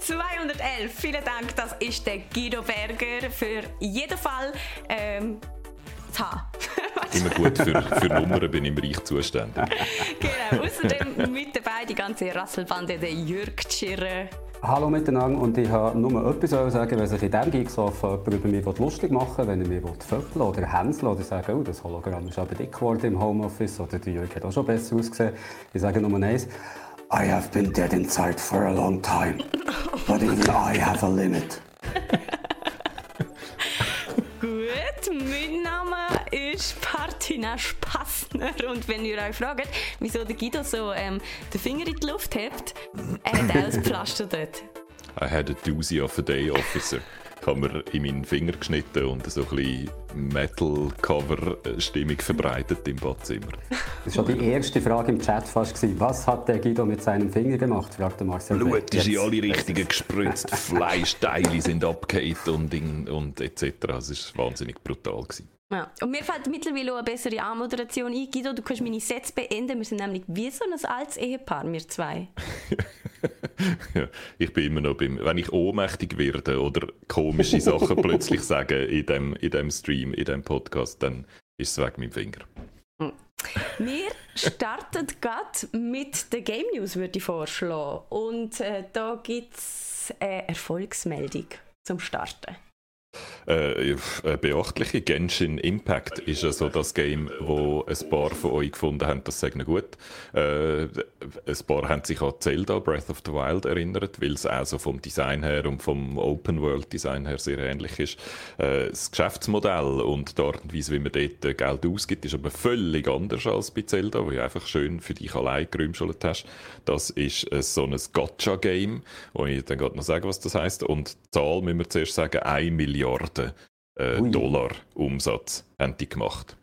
211. 211, vielen Dank. Das ist der Guido Berger für jeden Fall ähm. Immer gut, für, für Nummern bin ich im Reich zuständig. genau, außerdem mit dabei die ganze Rasselbande, der Jürg Tschirrer. Hallo miteinander und ich habe nur etwas sagen, wenn sich in diesem Geeksoff jemand über mich lustig machen will, wenn er mich föppeln oder hänseln oder sagen, oh, das Hologramm ist aber dick geworden im Homeoffice oder der Jürg hat auch schon besser ausgesehen. Ich sage nur eins, I have been dead inside for a long time, but even I have a limit. Gut, mein Name ist Partina Spassner und wenn ihr euch fragt, wieso der Guido so ähm, den Finger in die Luft hebt, er hat auch ein dort. I had a doozy of a day, Officer. Habe mir in meinen Finger geschnitten und so ein bisschen Metal-Cover-Stimmung verbreitet im Badzimmer. Das war schon die erste Frage im Chat fast. Gewesen. Was hat der Guido mit seinem Finger gemacht? fragte Marcel. Blut ist in alle Richtungen gespritzt, Fleischteile sind abgehakt und, und etc. Es war wahnsinnig brutal. Gewesen. Ja. Und mir fällt mittlerweile auch eine bessere Anmoderation ein. Guido, du kannst meine Sätze beenden. Wir sind nämlich wie so ein altes Ehepaar, wir zwei. ja, ich bin immer noch beim, wenn ich ohnmächtig werde oder komische Sachen plötzlich sage in dem, in dem Stream, in dem Podcast, dann ist es weg mit dem Finger. Hm. Wir starten gerade mit der Game News, würde ich vorschlagen. Und äh, da gibt es eine Erfolgsmeldung zum Starten. Äh, eine beachtliche Genshin Impact ist ja so das Game, wo ein paar von euch gefunden haben, das sagen gut. Äh, ein paar haben sich an Zelda Breath of the Wild erinnert, weil es auch so vom Design her und vom Open World Design her sehr ähnlich ist. Äh, das Geschäftsmodell und die Art und Weise, wie man dort Geld ausgibt, ist aber völlig anders als bei Zelda, wo du einfach schön für dich allein gerümschelt hast. Das ist äh, so ein Gotcha-Game, wo ich dann gerade noch sagen, was das heißt. Und die Zahl müssen wir zuerst sagen, 1 Milliarde Milliarden äh, Dollar Umsatz haben die gemacht.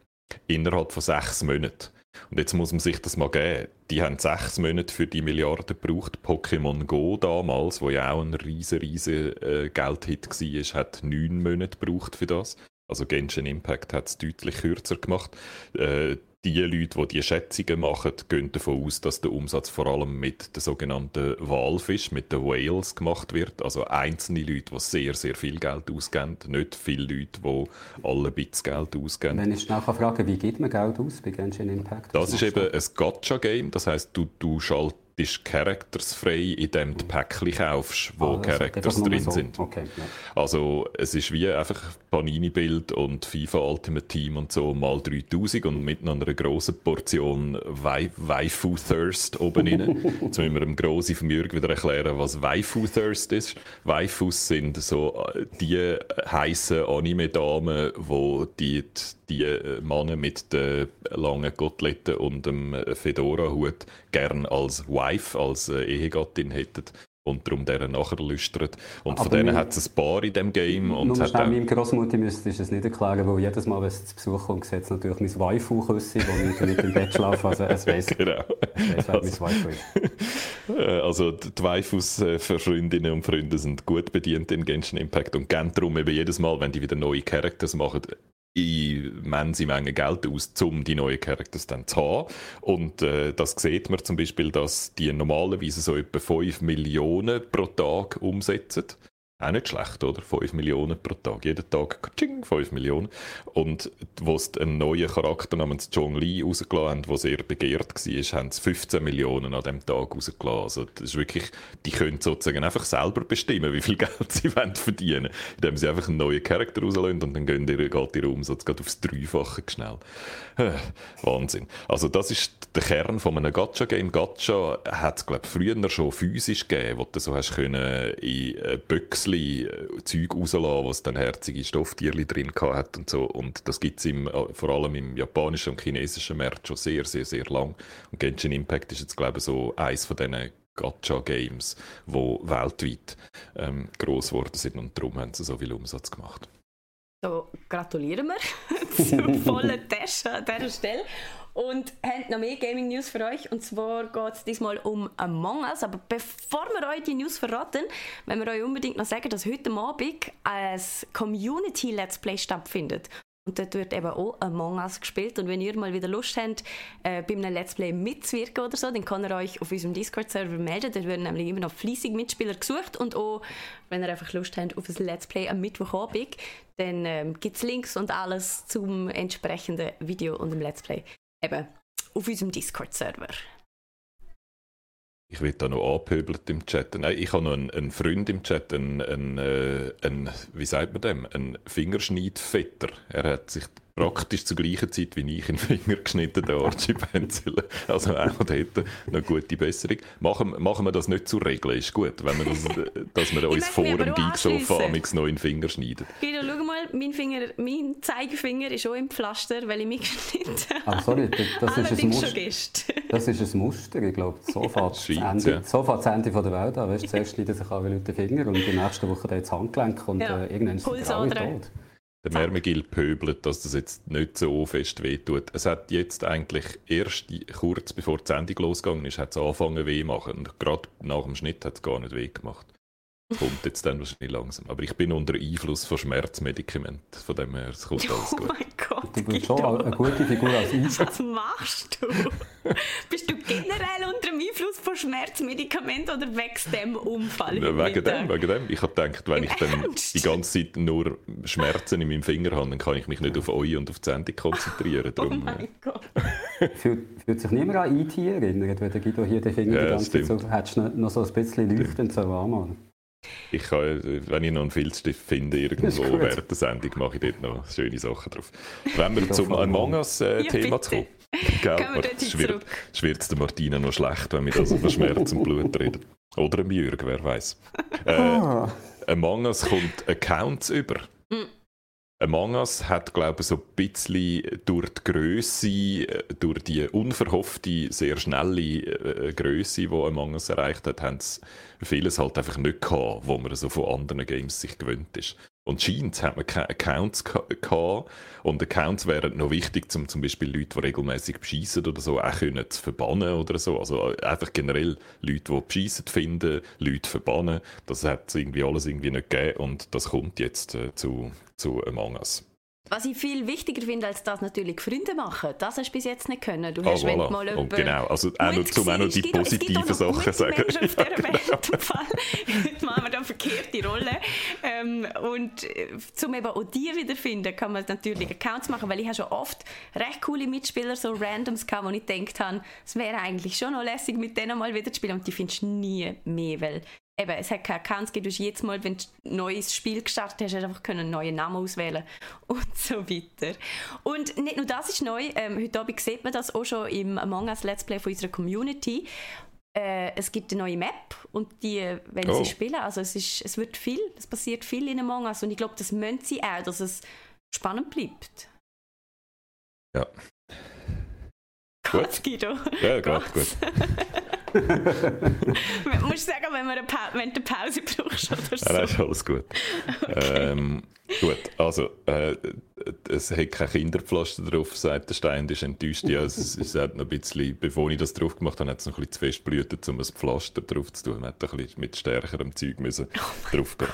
Innerhalb von sechs Monaten. Und jetzt muss man sich das mal geben. Die haben sechs Monate für die Milliarden gebraucht. Pokémon Go damals, wo ja auch ein riesen, riesen äh, Geldhit war, hat neun Monate gebraucht für das. Also Genshin Impact hat es deutlich kürzer gemacht. Äh, die Leute, die diese Schätzungen machen, gehen davon aus, dass der Umsatz vor allem mit den sogenannten Walfisch, mit den Whales gemacht wird. Also einzelne Leute, die sehr, sehr viel Geld ausgeben, nicht viele Leute, die alle bisschen Geld ausgeben. Wenn ich schnell fragen wie gibt man Geld aus bei Genshin Impact? Das ist eben ein Gacha-Game, das heisst, du, du schaltest ist charaktersfrei, indem du Päckchen kaufst, wo ah, Characters drin so. sind. Okay, ja. Also es ist wie einfach Panini-Bild und FIFA Ultimate Team und so mal 3000 und mit einer grossen Portion Waifu-Thirst oben rein. Jetzt müssen wir dem Grossi vom Jürg wieder erklären, was Waifu-Thirst ist. Waifus sind so äh, die heißen Anime-Damen, wo die die äh, Männer mit den langen Koteletten und dem Fedora-Hut gern als Wife, als äh, Ehegattin hätten und darum deren nachher lüstert. Und Aber von denen hat es ein paar in diesem Game. Und nur schnell, meinem Großmutter müsste ich es nicht erklären, weil jedes Mal, wenn es zu Besuch kommt, sieht es natürlich mein Waifu-Küsse, wo ich mit im Bett schlafe. Also es weiss, genau. weiss wer also, mein Waifu ist. Also die Waifus äh, für Freundinnen und Freunde sind gut bedient in Genshin Impact und gehen darum eben jedes Mal, wenn die wieder neue Characters machen, immense Menge Geld aus, um die neuen Characters dann zu haben. Und äh, das sieht man zum Beispiel, dass die normalerweise so etwa 5 Millionen pro Tag umsetzen. Auch nicht schlecht, oder? 5 Millionen pro Tag. Jeden Tag, kaching, 5 Millionen. Und wo sie einen neuen Charakter namens Zhong Li rausgelassen haben, der sehr begehrt war, haben sie 15 Millionen an diesem Tag rausgelassen. Also das ist wirklich, die können sozusagen einfach selber bestimmen, wie viel Geld sie wollen verdienen indem sie einfach einen neuen Charakter rauslassen und dann gehen ihr, geht ihr Umsatz gerade aufs Dreifache schnell. Äh, Wahnsinn. Also das ist der Kern von einem Gacha-Game. Gacha hat es, glaube ich, früher schon physisch gegeben, wo du so hast können in Büchse Büchsli äh, Zeug rauslassen, was dann herzige Stofftierli drin hat und so. Und das gibt es äh, vor allem im japanischen und chinesischen Markt schon sehr, sehr, sehr lang. Und Genshin Impact ist jetzt, glaube ich, so eins von diesen Gacha-Games, die weltweit ähm, gross geworden sind und darum haben sie so viel Umsatz gemacht. So, gratulieren wir zum vollen Test an dieser Stelle. Und haben noch mehr Gaming News für euch. Und zwar geht es diesmal um Among Us. Aber bevor wir euch die News verraten, wollen wir euch unbedingt noch sagen, dass heute Abend ein Community Let's Play stattfindet. Und dort wird eben auch Among Us gespielt. Und wenn ihr mal wieder Lust habt, äh, bei einem Let's Play mitzuwirken oder so, dann kann ihr euch auf unserem Discord-Server melden. Dort werden nämlich immer noch fleissig Mitspieler gesucht. Und auch, wenn ihr einfach Lust habt auf ein Let's Play am Mittwochabend, dann ähm, gibt es Links und alles zum entsprechenden Video und dem Let's Play. Eben auf unserem Discord-Server. Ich werde da noch angepöbelt im Chat. Nein, ich habe noch einen, einen Freund im Chat, einen, einen, äh, einen, wie sagt man dem, einen Fingerschneidvetter. Er hat sich praktisch zur gleichen Zeit wie ich in den Finger geschnitten, der Archie Pencil. Also auch dort eine gute Besserung. Machen, machen wir das nicht zur Regel, ist gut, wenn wir das, dass wir uns vor dem Geeksofa noch in den Finger schneiden. Guido, schau mal, mein, Finger, mein Zeigefinger ist auch im Pflaster, weil ich mich geschnitten habe. Ah, sorry, das, ist ein Muster. Das ist ein Muster, ich glaube, so fährt das, Ende, ja. so das Ende der Welt an. Weißt, zuerst schneiden sich alle Leute den Finger und die nächste Woche dann das Handgelenk und ja. äh, irgendwann sind alle tot. Der Mermegil pöbelt, dass das jetzt nicht so fest wehtut. Es hat jetzt eigentlich erst kurz bevor die Sendung losgegangen ist, hat es angefangen weh machen. Und gerade nach dem Schnitt hat es gar nicht weh gemacht. Kommt jetzt dann wahrscheinlich langsam. Aber ich bin unter Einfluss von Schmerzmedikamenten. Von dem her, es kommt alles gut. Oh mein Gott, Du bist schon eine gute Figur als Eis. Was machst du? bist du generell unter dem Einfluss von Schmerzmedikamenten oder wegen dem Unfall? Ja, wegen dem, wegen dem. Ich habe gedacht, wenn Im ich dann Ernst? die ganze Zeit nur Schmerzen in meinem Finger habe, dann kann ich mich nicht auf euch und auf die Sendung konzentrieren. Oh Darum, oh mein Gott. fühlt, fühlt sich niemand an IT e erinnert, wenn der Guido hier den Finger ja, die ganze Zeit so, hättest du noch so ein bisschen leuchtend so anmalen. Ich kann, wenn ich noch einen Filzstift finde, irgendwo während der Sendung, mache ich dort noch schöne Sachen drauf. Wenn wir zum Among Us-Thema äh, kommen. Gell, zurück. schwirrt es der Martina noch schlecht, wenn wir das über Schmerz und Blut reden. Oder ein Jürg, wer weiß. Äh, ah. Among Us kommt Accounts über. Among Us hat, glaube ich, so ein bisschen durch die Größe, äh, durch die unverhoffte, sehr schnelle äh, Größe, die Among Us erreicht hat, haben sie vieles halt einfach nicht gehabt, wo man so von anderen Games sich gewöhnt ist. Und scheint hat man keine Accounts gehabt. Und Accounts wären noch wichtig, um zum Beispiel Leute, die regelmäßig beschießen oder so, auch können zu verbannen oder so. Also einfach generell Leute, die beschießen finden, Leute verbannen. Das hat irgendwie alles irgendwie nicht gegeben und das kommt jetzt äh, zu, zu Among Us. Was ich viel wichtiger finde, als das natürlich Freunde machen, das hast du bis jetzt nicht können. Du hast, oh, voilà. mal jemanden, Genau, also auch noch, zum auch noch die positiven Sachen sagen. Menschen auf dieser genau. Welt, Fall. Heute machen wir da verkehrte Rolle. Ähm, und äh, um eben auch die wiederfinden, kann man natürlich Accounts machen, weil ich habe schon oft recht coole Mitspieler, so Randoms gehabt, wo ich gedacht habe, es wäre eigentlich schon noch lässig, mit denen mal wieder zu spielen und die findest du nie mehr, weil eben, es hat keine gegeben. Du hast jetzt mal, wenn du ein neues Spiel gestartet hast, hast einfach einen neuen Namen auswählen und so weiter. Und nicht nur das ist neu. Ähm, heute Abend sieht man das auch schon im Among Us Let's Play von unserer Community. Äh, es gibt eine neue Map und die wenn oh. sie spielen. Also es, ist, es wird viel, es passiert viel in Among Us und ich glaube, das müssen sie auch, dass es spannend bleibt. Ja. Gut, Guido. Ja, gerade gut. du musst sagen, wenn, wir eine pa wenn du eine Pause brauchst oder so. Ja, ist alles gut. Okay. Ähm, gut, also äh, es hat kein Kinderpflaster drauf, sagt der Stein, ist enttäuscht. Ja, es, es hat noch ein bisschen, bevor ich das drauf gemacht habe, hat es noch ein bisschen zu fest blühtet, um ein Pflaster drauf zu tun. Man hat ein bisschen mit stärkerem Zeug müssen oh drauf gehen.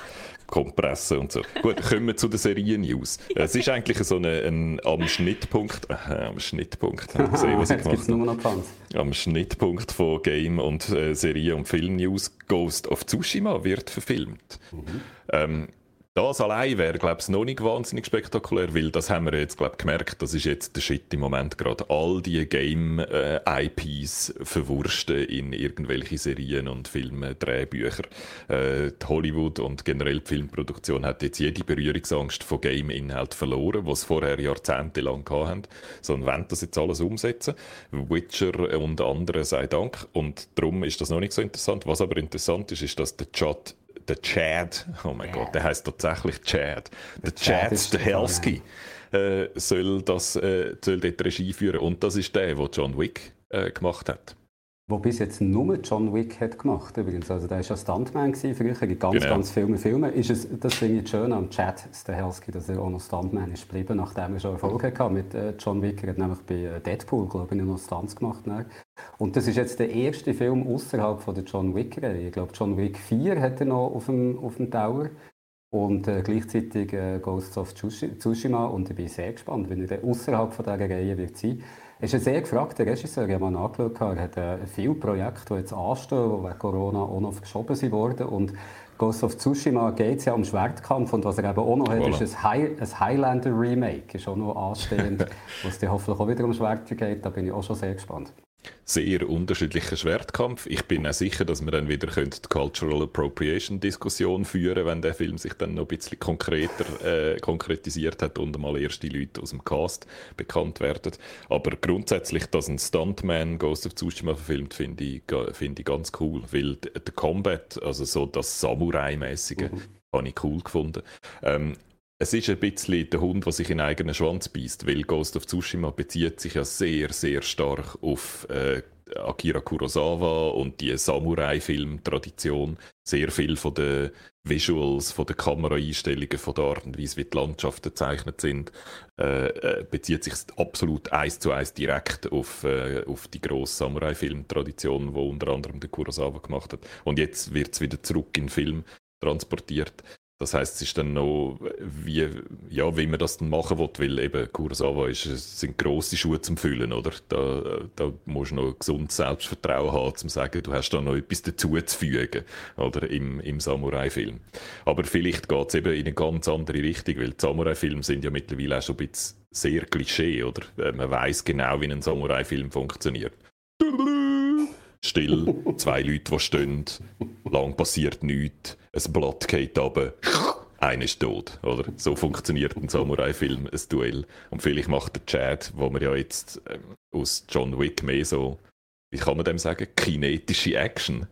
Kompressen und so. Gut, kommen wir zu den Serien-News. Es ist eigentlich so eine, ein, am Schnittpunkt, äh, am Schnittpunkt, haben gesehen, was ich gemacht habe. Am Schnittpunkt von Game und äh, Serie- und Film-News Ghost of Tsushima wird verfilmt. Mhm. Ähm, das allein wäre, glaube ich, noch nicht wahnsinnig spektakulär, weil das haben wir jetzt, glaube gemerkt, das ist jetzt der Shit im Moment gerade. All die Game-IPs äh, verwursten in irgendwelche Serien und Filme, Drehbücher. Äh, Hollywood und generell die Filmproduktion hat jetzt jede Berührungsangst von Game-Inhalt verloren, was vorher jahrzehntelang hatten. Sondern wollen das jetzt alles umsetzen. Witcher und andere sei Dank. Und darum ist das noch nicht so interessant. Was aber interessant ist, ist, dass der Chat der Chad, oh mein yeah. Gott, der heißt tatsächlich Chad, der, der Chad, Stahelski äh, soll, das, äh, soll dort Regie führen. Und das ist der, der John Wick äh, gemacht hat. Wo bis jetzt nur John Wick hat gemacht übrigens. Also der war ja Stuntman früher, in ganz, genau. ganz vielen Filmen. Ist es, das finde ich schön an Chad Stahelski, dass er auch noch Stuntman ist geblieben, nachdem er schon Erfolg hatte mit äh, John Wick. Er hat nämlich bei äh, Deadpool, glaube ich, noch Stunts gemacht. Ne? Und das ist jetzt der erste Film außerhalb von der John Wick-Reihe. Ich glaube, John Wick 4 hat er noch auf dem, auf dem Tower. und äh, gleichzeitig äh, Ghosts of Tsushima und ich bin sehr gespannt, wenn er außerhalb von dieser Reihe wird sein. Er ist ein sehr gefragter Regisseur, ich habe mal nachgeschaut, er hat äh, viele Projekte, die jetzt anstehen, die wegen Corona auch noch verschoben wurden und Ghost of Tsushima geht es ja um Schwertkampf und was er eben auch noch voilà. hat, ist ein, High, ein Highlander Remake, ist auch noch anstehend, wo es hoffentlich auch wieder um Schwerter geht, da bin ich auch schon sehr gespannt sehr unterschiedlicher Schwertkampf. Ich bin auch sicher, dass wir dann wieder die Cultural Appropriation Diskussion führen, wenn der Film sich dann noch ein bisschen konkreter äh, konkretisiert hat und mal erste Leute aus dem Cast bekannt werden. Aber grundsätzlich, dass ein Stuntman Ghost of Tsushima verfilmt, finde ich, find ich ganz cool, weil der Combat, also so das Samurai-mäßige, mhm. habe ich cool gefunden. Ähm, es ist ein bisschen der Hund, der sich in den eigenen Schwanz beißt, weil Ghost of Tsushima bezieht sich ja sehr, sehr stark auf äh, Akira Kurosawa und die Samurai-Film-Tradition. Sehr viel von den Visuals, von den Kameraeinstellungen, von der Art und Weise, wie die Landschaften gezeichnet sind, äh, äh, bezieht sich absolut eins zu eins direkt auf, äh, auf die grosse Samurai-Film-Tradition, die unter anderem der Kurosawa gemacht hat. Und jetzt wird es wieder zurück in den Film transportiert. Das heißt, es ist dann noch, wie, ja, wie man das dann machen will, weil eben Kurosawa ist, sind grosse Schuhe zum Füllen, oder? Da, da musst du noch gesundes Selbstvertrauen haben, um zu sagen, du hast da noch etwas dazuzufügen, oder? Im, im Samurai-Film. Aber vielleicht geht es eben in eine ganz andere Richtung, weil Samurai-Filme sind ja mittlerweile auch schon ein bisschen sehr Klischee, oder? Äh, man weiß genau, wie ein Samurai-Film funktioniert. Still, zwei Leute, die stehen, lang passiert nichts ein Blatt geht runter, einer ist tot. Oder? So funktioniert ein Samurai-Film, ein Duell. Und vielleicht macht der Chad, wo man ja jetzt ähm, aus John Wick mehr so, wie kann man dem sagen, kinetische Action.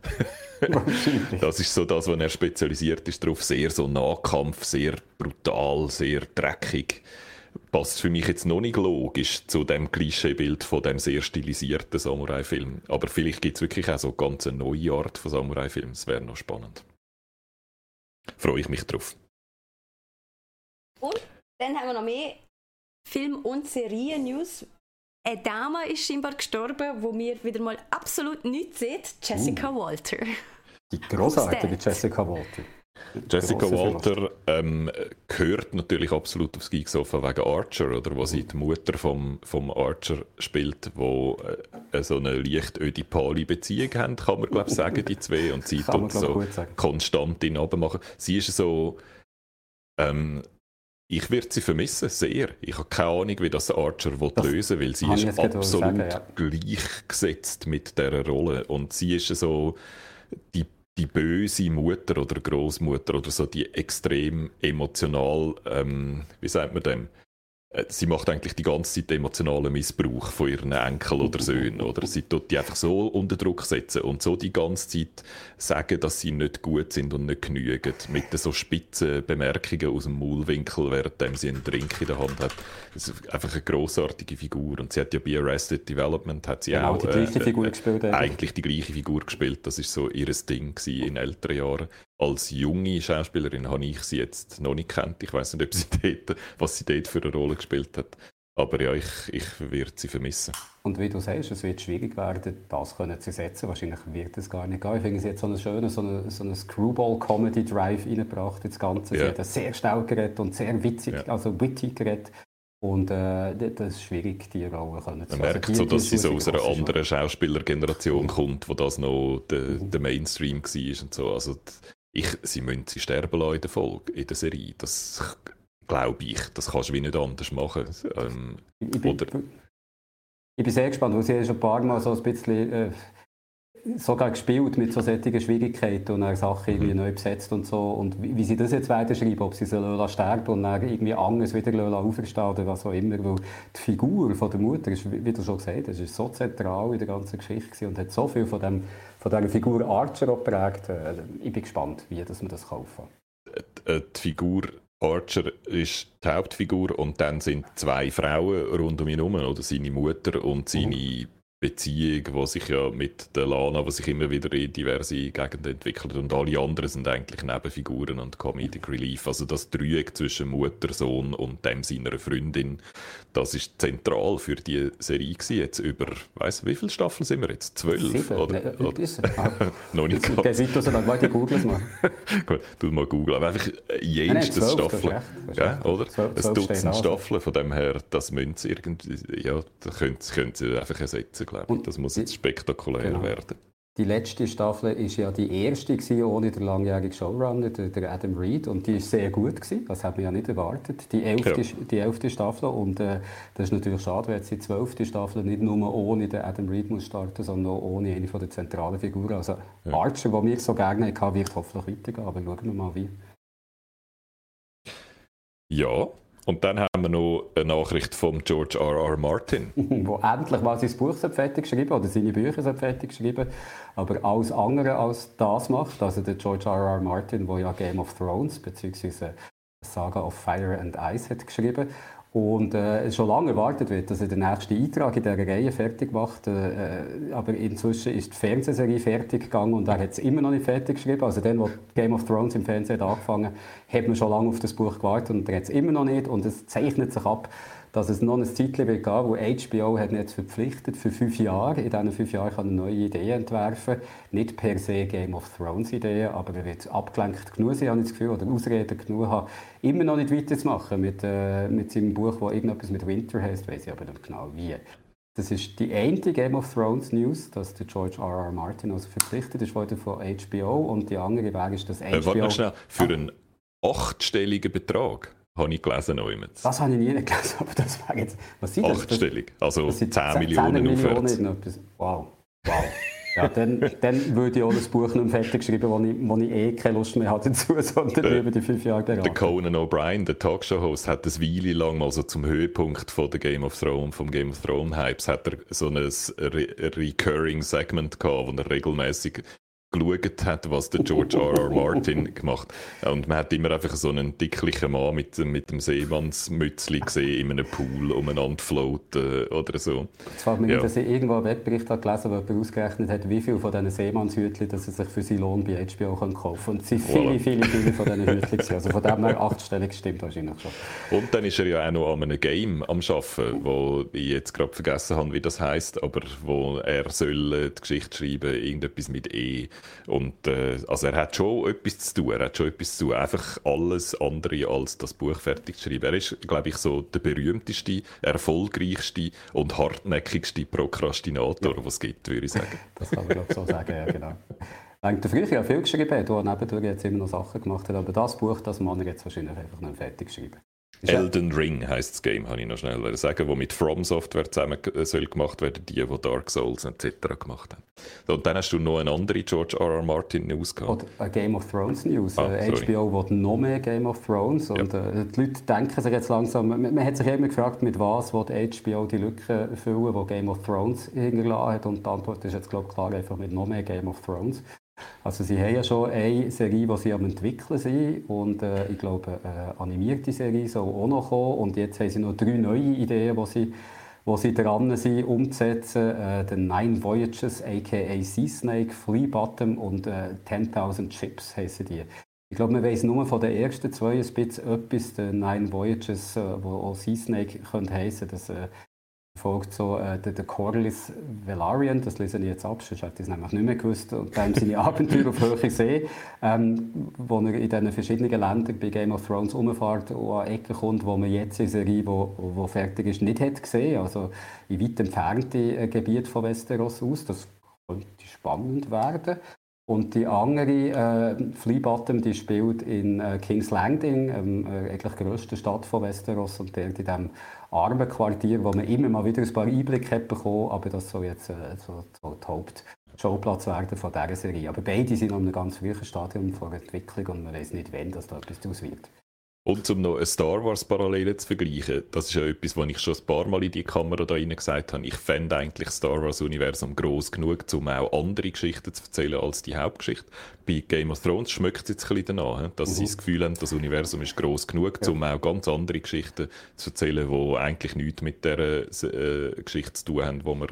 das ist so das, was er spezialisiert ist darauf. Sehr so Nahkampf, sehr brutal, sehr dreckig. Passt für mich jetzt noch nicht logisch zu dem Klischeebild von dem sehr stilisierten Samurai-Film. Aber vielleicht gibt es wirklich auch so ganz eine neue Art von Samurai-Film. Das wäre noch spannend freue ich mich drauf. Und dann haben wir noch mehr Film- und Serien-News. Eine Dame ist scheinbar gestorben, wo mir wieder mal absolut nichts sieht. Jessica uh. Walter. Die großartige Jessica Walter. Jessica Walter ähm, gehört natürlich absolut aufs Geeksofa wegen Archer, oder wo sie die Mutter vom, vom Archer spielt, wo äh, so eine leicht ödipale Beziehung haben, kann man glaube sagen, die zwei. Und sie tut so konstant in machen. Sie ist so... Ähm, ich werde sie vermissen, sehr. Ich habe keine Ahnung, wie das Archer das lösen will, weil sie ist absolut sagen, ja. gleichgesetzt mit dieser Rolle. Und sie ist so die die böse Mutter oder Großmutter oder so, die extrem emotional, ähm, wie sagt man dem, sie macht eigentlich die ganze Zeit emotionalen Missbrauch von ihren Enkel oder Söhnen. Oder sie tut die einfach so unter Druck setzen und so die ganze Zeit sagen, dass sie nicht gut sind und nicht genügen. Mit so spitzen Bemerkungen aus dem Maulwinkel, während sie einen Drink in der Hand hat. Das ist einfach eine grossartige Figur. Und sie hat ja bei Arrested Development hat sie genau, auch die gleiche äh, Figur gespielt. Eigentlich die gleiche Figur gespielt. Das ist so ihr Ding in älteren Jahren als junge Schauspielerin habe ich sie jetzt noch nicht kennt. Ich weiß nicht, ob sie dort, was sie dort für eine Rolle gespielt hat. Aber ja, ich, ich werde sie vermissen. Und wie du sagst, es wird schwierig werden, das können zu setzen. Wahrscheinlich wird es gar nicht gehen. Ich finde, sie hat so einen schönen so eine, so eine Screwball-Comedy-Drive reingebracht ins Ganze. Ja. Sie hat sehr schnell geredet und sehr witzig, ja. also witty geredet. Und äh, das ist schwierig, die Rolle können zu Man merkt also, so, dass sie so aus einer anderen Schauspielergeneration kommt, wo das noch der, mhm. der Mainstream war und so. Also ich, sie müssen sie sterben lassen in der Folge, in der Serie. Das glaube ich, das kannst du wie nicht anders machen. Ähm, ich, bin, ich, bin, sehr gespannt, weil sie schon ein paar Mal so ein bisschen äh, sogar gespielt mit so solchen Schwierigkeiten und Sachen irgendwie mhm. neu besetzt und so. Und wie, wie sie das jetzt weiterschreiben, ob sie so sterben und dann irgendwie anders wieder auferstehen oder was auch immer. Weil die Figur von der Mutter ist, wie du schon gesagt hast, ist so zentral in der ganzen Geschichte und hat so viel von, dem, von dieser Figur Archer geprägt. Äh, ich bin gespannt, wie das man das kaufen äh, Die Figur Archer ist die Hauptfigur und dann sind zwei Frauen rund um ihn herum, oder seine Mutter und seine mhm Beziehung, die sich ja mit der Lana, die sich immer wieder in diverse Gegenden entwickelt und alle anderen sind eigentlich Nebenfiguren und Comedic Relief. Also das Dreieck zwischen Mutter, Sohn und dem seiner Freundin, das ist zentral für die Serie gewesen. Jetzt über, weiss wie viele Staffeln sind wir jetzt? Zwölf? Sieben? Oder, Ne, oder? ist er? Ah. Noch nicht Der ganz. sieht so lang, warte, google es mal. Gut, tu mal googeln. Aber einfach du hast Staffeln. Ja, oder? Zwölf- Ein Dutzend. Staffeln, von dem her, das müssen sie irgendwie, ja, das können, sie- können sie einfach ersetzen, glaube ich. Und Das muss jetzt spektakulär Genau. werden. Die letzte Staffel war ja die erste gewesen, ohne den langjährigen Showrunner, der, Adam Reed. Und die war sehr gut. Gewesen. Das hat man ja nicht erwartet. Die elfte, Ja. die elfte Staffel. Und äh, das ist natürlich schade, wenn jetzt die zwölfte Staffel nicht nur ohne den Adam Reed muss starten, sondern auch ohne eine von der zentralen Figuren. Also Archer, den wir so gerne hatten, wird hoffentlich weitergehen. Aber schauen wir mal, wie. Ja, und dann haben wir noch eine Nachricht von George R. R. Martin. wo endlich mal sein Buch fertig geschrieben oder seine Bücher fertig geschrieben, aber alles andere als das macht. Also der George R. R. Martin, der ja Game of Thrones bzw. Saga of Fire and Ice hat geschrieben und äh, schon lange erwartet wird, dass er den nächsten Eintrag in dieser Reihe fertig macht. Äh, äh, aber inzwischen ist die Fernsehserie fertig gegangen und er hat es immer noch nicht fertig geschrieben. Also dann, wo Game of Thrones im Fernsehen hat angefangen hat, man schon lange auf das Buch gewartet und er hat es immer noch nicht. Und es zeichnet sich ab, dass es noch ein Zeitchen wird gehen, wo HBO hat jetzt verpflichtet für fünf Jahre. In diesen fünf Jahren kann er neue Ideen entwerfen. Nicht per se Game of Thrones Ideen, aber er wird abgelenkt genug sein, habe ich das Gefühl, oder Ausreden genug haben, immer noch nicht weiterzumachen mit, äh, mit seinem Buch, das irgendetwas mit Winter heißt, weiß ich aber nicht genau wie. Das ist die eine Game of Thrones News, dass der George R. R. Martin also verpflichtet ist worden von HBO und die andere wäre, ist, dass HBO... Äh, warte noch schnell, für einen achtstelligen Betrag habe ich gelesen noch immer. Das habe ich nie gelesen, aber das wäre jetzt... Was sind das? Achtstellig, also Das 10 sind Millionen aufwärts. Wow. wow. Ja, dann, dann würde ich auch das Buch nicht fertig schreiben, wo ich, wo ich eh keine Lust mehr habe dazu, sondern Äh, über die fünf Jahre Der beraten. Conan O'Brien, der Talkshow-Host, hat das Weile lang mal so zum Höhepunkt von der Game of Thrones, vom Game of Thrones Hypes, hat er so ein Re recurring Segment gehabt, wo er regelmäßig geschaut hat, was der George R. R. Martin gemacht hat. Und man hat immer einfach so einen dicklichen Mann mit, mit dem Seemannsmützli gesehen in einem Pool umeinander floaten oder so. Es fällt mir Ja. dass ich irgendwo einen Wettbericht habe gelesen habe, wo jemand ausgerechnet hat, wie viel von diesen Seemannshütchen dass er sich für seinen Lohn bei HBO kaufen kann. Und es sind viele, Voilà. viele, viele von diesen Hütchen. gewesen. Also von dem her achtstellig stimmt wahrscheinlich schon. Und dann ist er ja auch noch an einem Game am Arbeiten, wo ich jetzt gerade vergessen habe, wie das heißt, aber wo er soll äh, die Geschichte schreiben, irgendetwas mit E. Und äh, also er hat schon etwas zu tun, er hat schon etwas zu tun, einfach alles andere als das Buch fertig zu schreiben. Er ist, glaube ich, so der berühmteste, erfolgreichste und hartnäckigste Prokrastinator, was es gibt, würde ich sagen. Das kann man glaube so sagen, ja genau. Wenn der früher ja viel geschrieben hat, wo er nebendurch jetzt immer noch Sachen gemacht hat, aber das Buch, das er jetzt wahrscheinlich einfach nicht fertig schreiben. Ja- Elden Ring heisst das Game, habe ich noch schnell sagen, wo mit From Software zusammen äh, soll gemacht werden, die, die Dark Souls etc. gemacht haben. So, und dann hast du noch eine andere George R. R. Martin News gehabt. Oder äh, Game of Thrones News. Ah, Äh. HBO will noch mehr Game of Thrones. Und äh, die Leute denken sich jetzt langsam, man, man hat sich immer gefragt, mit was will HBO die Lücke füllen, die Game of Thrones hinterlassen hat. Und die Antwort ist jetzt, glaube ich, klar, einfach mit noch mehr Game of Thrones. Also sie haben ja schon eine Serie, die sie am entwickeln sind und äh, ich glaube, eine animierte Serie soll auch noch kommen und jetzt haben sie noch drei neue Ideen, die sie, wo sie dran sind umzusetzen. Äh, den Nine Voyages, aka Sea Snake, Flea Bottom und äh, 10.000 Chips heissen die. Ich glaube, man weiss nur von den ersten zwei ein bisschen etwas, den Nine Voyages, äh, wo auch Sea Snake könnte heissen, das äh, folgt so äh, der, der Corlys Velaryon, das lese ich jetzt ab, sonst hätte ich es nämlich nicht mehr gewusst, und dann seine Abenteuer auf hoher See, ähm, wo er in diesen verschiedenen Ländern bei Game of Thrones umfährt und an Ecken kommt, wo man jetzt in Serie, wo, wo fertig ist, nicht hat gesehen, also in weit entfernte äh, Gebiete von Westeros aus, das könnte spannend werden. Und die andere, äh, Flea Bottom, die spielt in äh, King's Landing, ähm, äh, eigentlich grössten Stadt von Westeros und dort in diesem armen Quartier, wo man immer mal wieder ein paar Einblicke hat bekommen, aber das soll jetzt äh, so, so der Hauptschauplatz werden von dieser Serie. Aber beide sind in einem ganz frühen Stadium von Entwicklung und man weiß nicht, wann das da etwas daraus wird. Und um noch eine Star Wars-Parallele zu vergleichen, das ist ja etwas, was ich schon ein paar Mal in die Kamera da rein gesagt habe. Ich fände eigentlich das Star Wars-Universum gross genug, um auch andere Geschichten zu erzählen als die Hauptgeschichte. Bei Game of Thrones schmeckt es jetzt ein bisschen danach, dass sie das Gefühl haben, das Universum ist gross genug, um auch ganz andere Geschichten zu erzählen, die eigentlich nichts mit der äh, Geschichte zu tun haben, die wir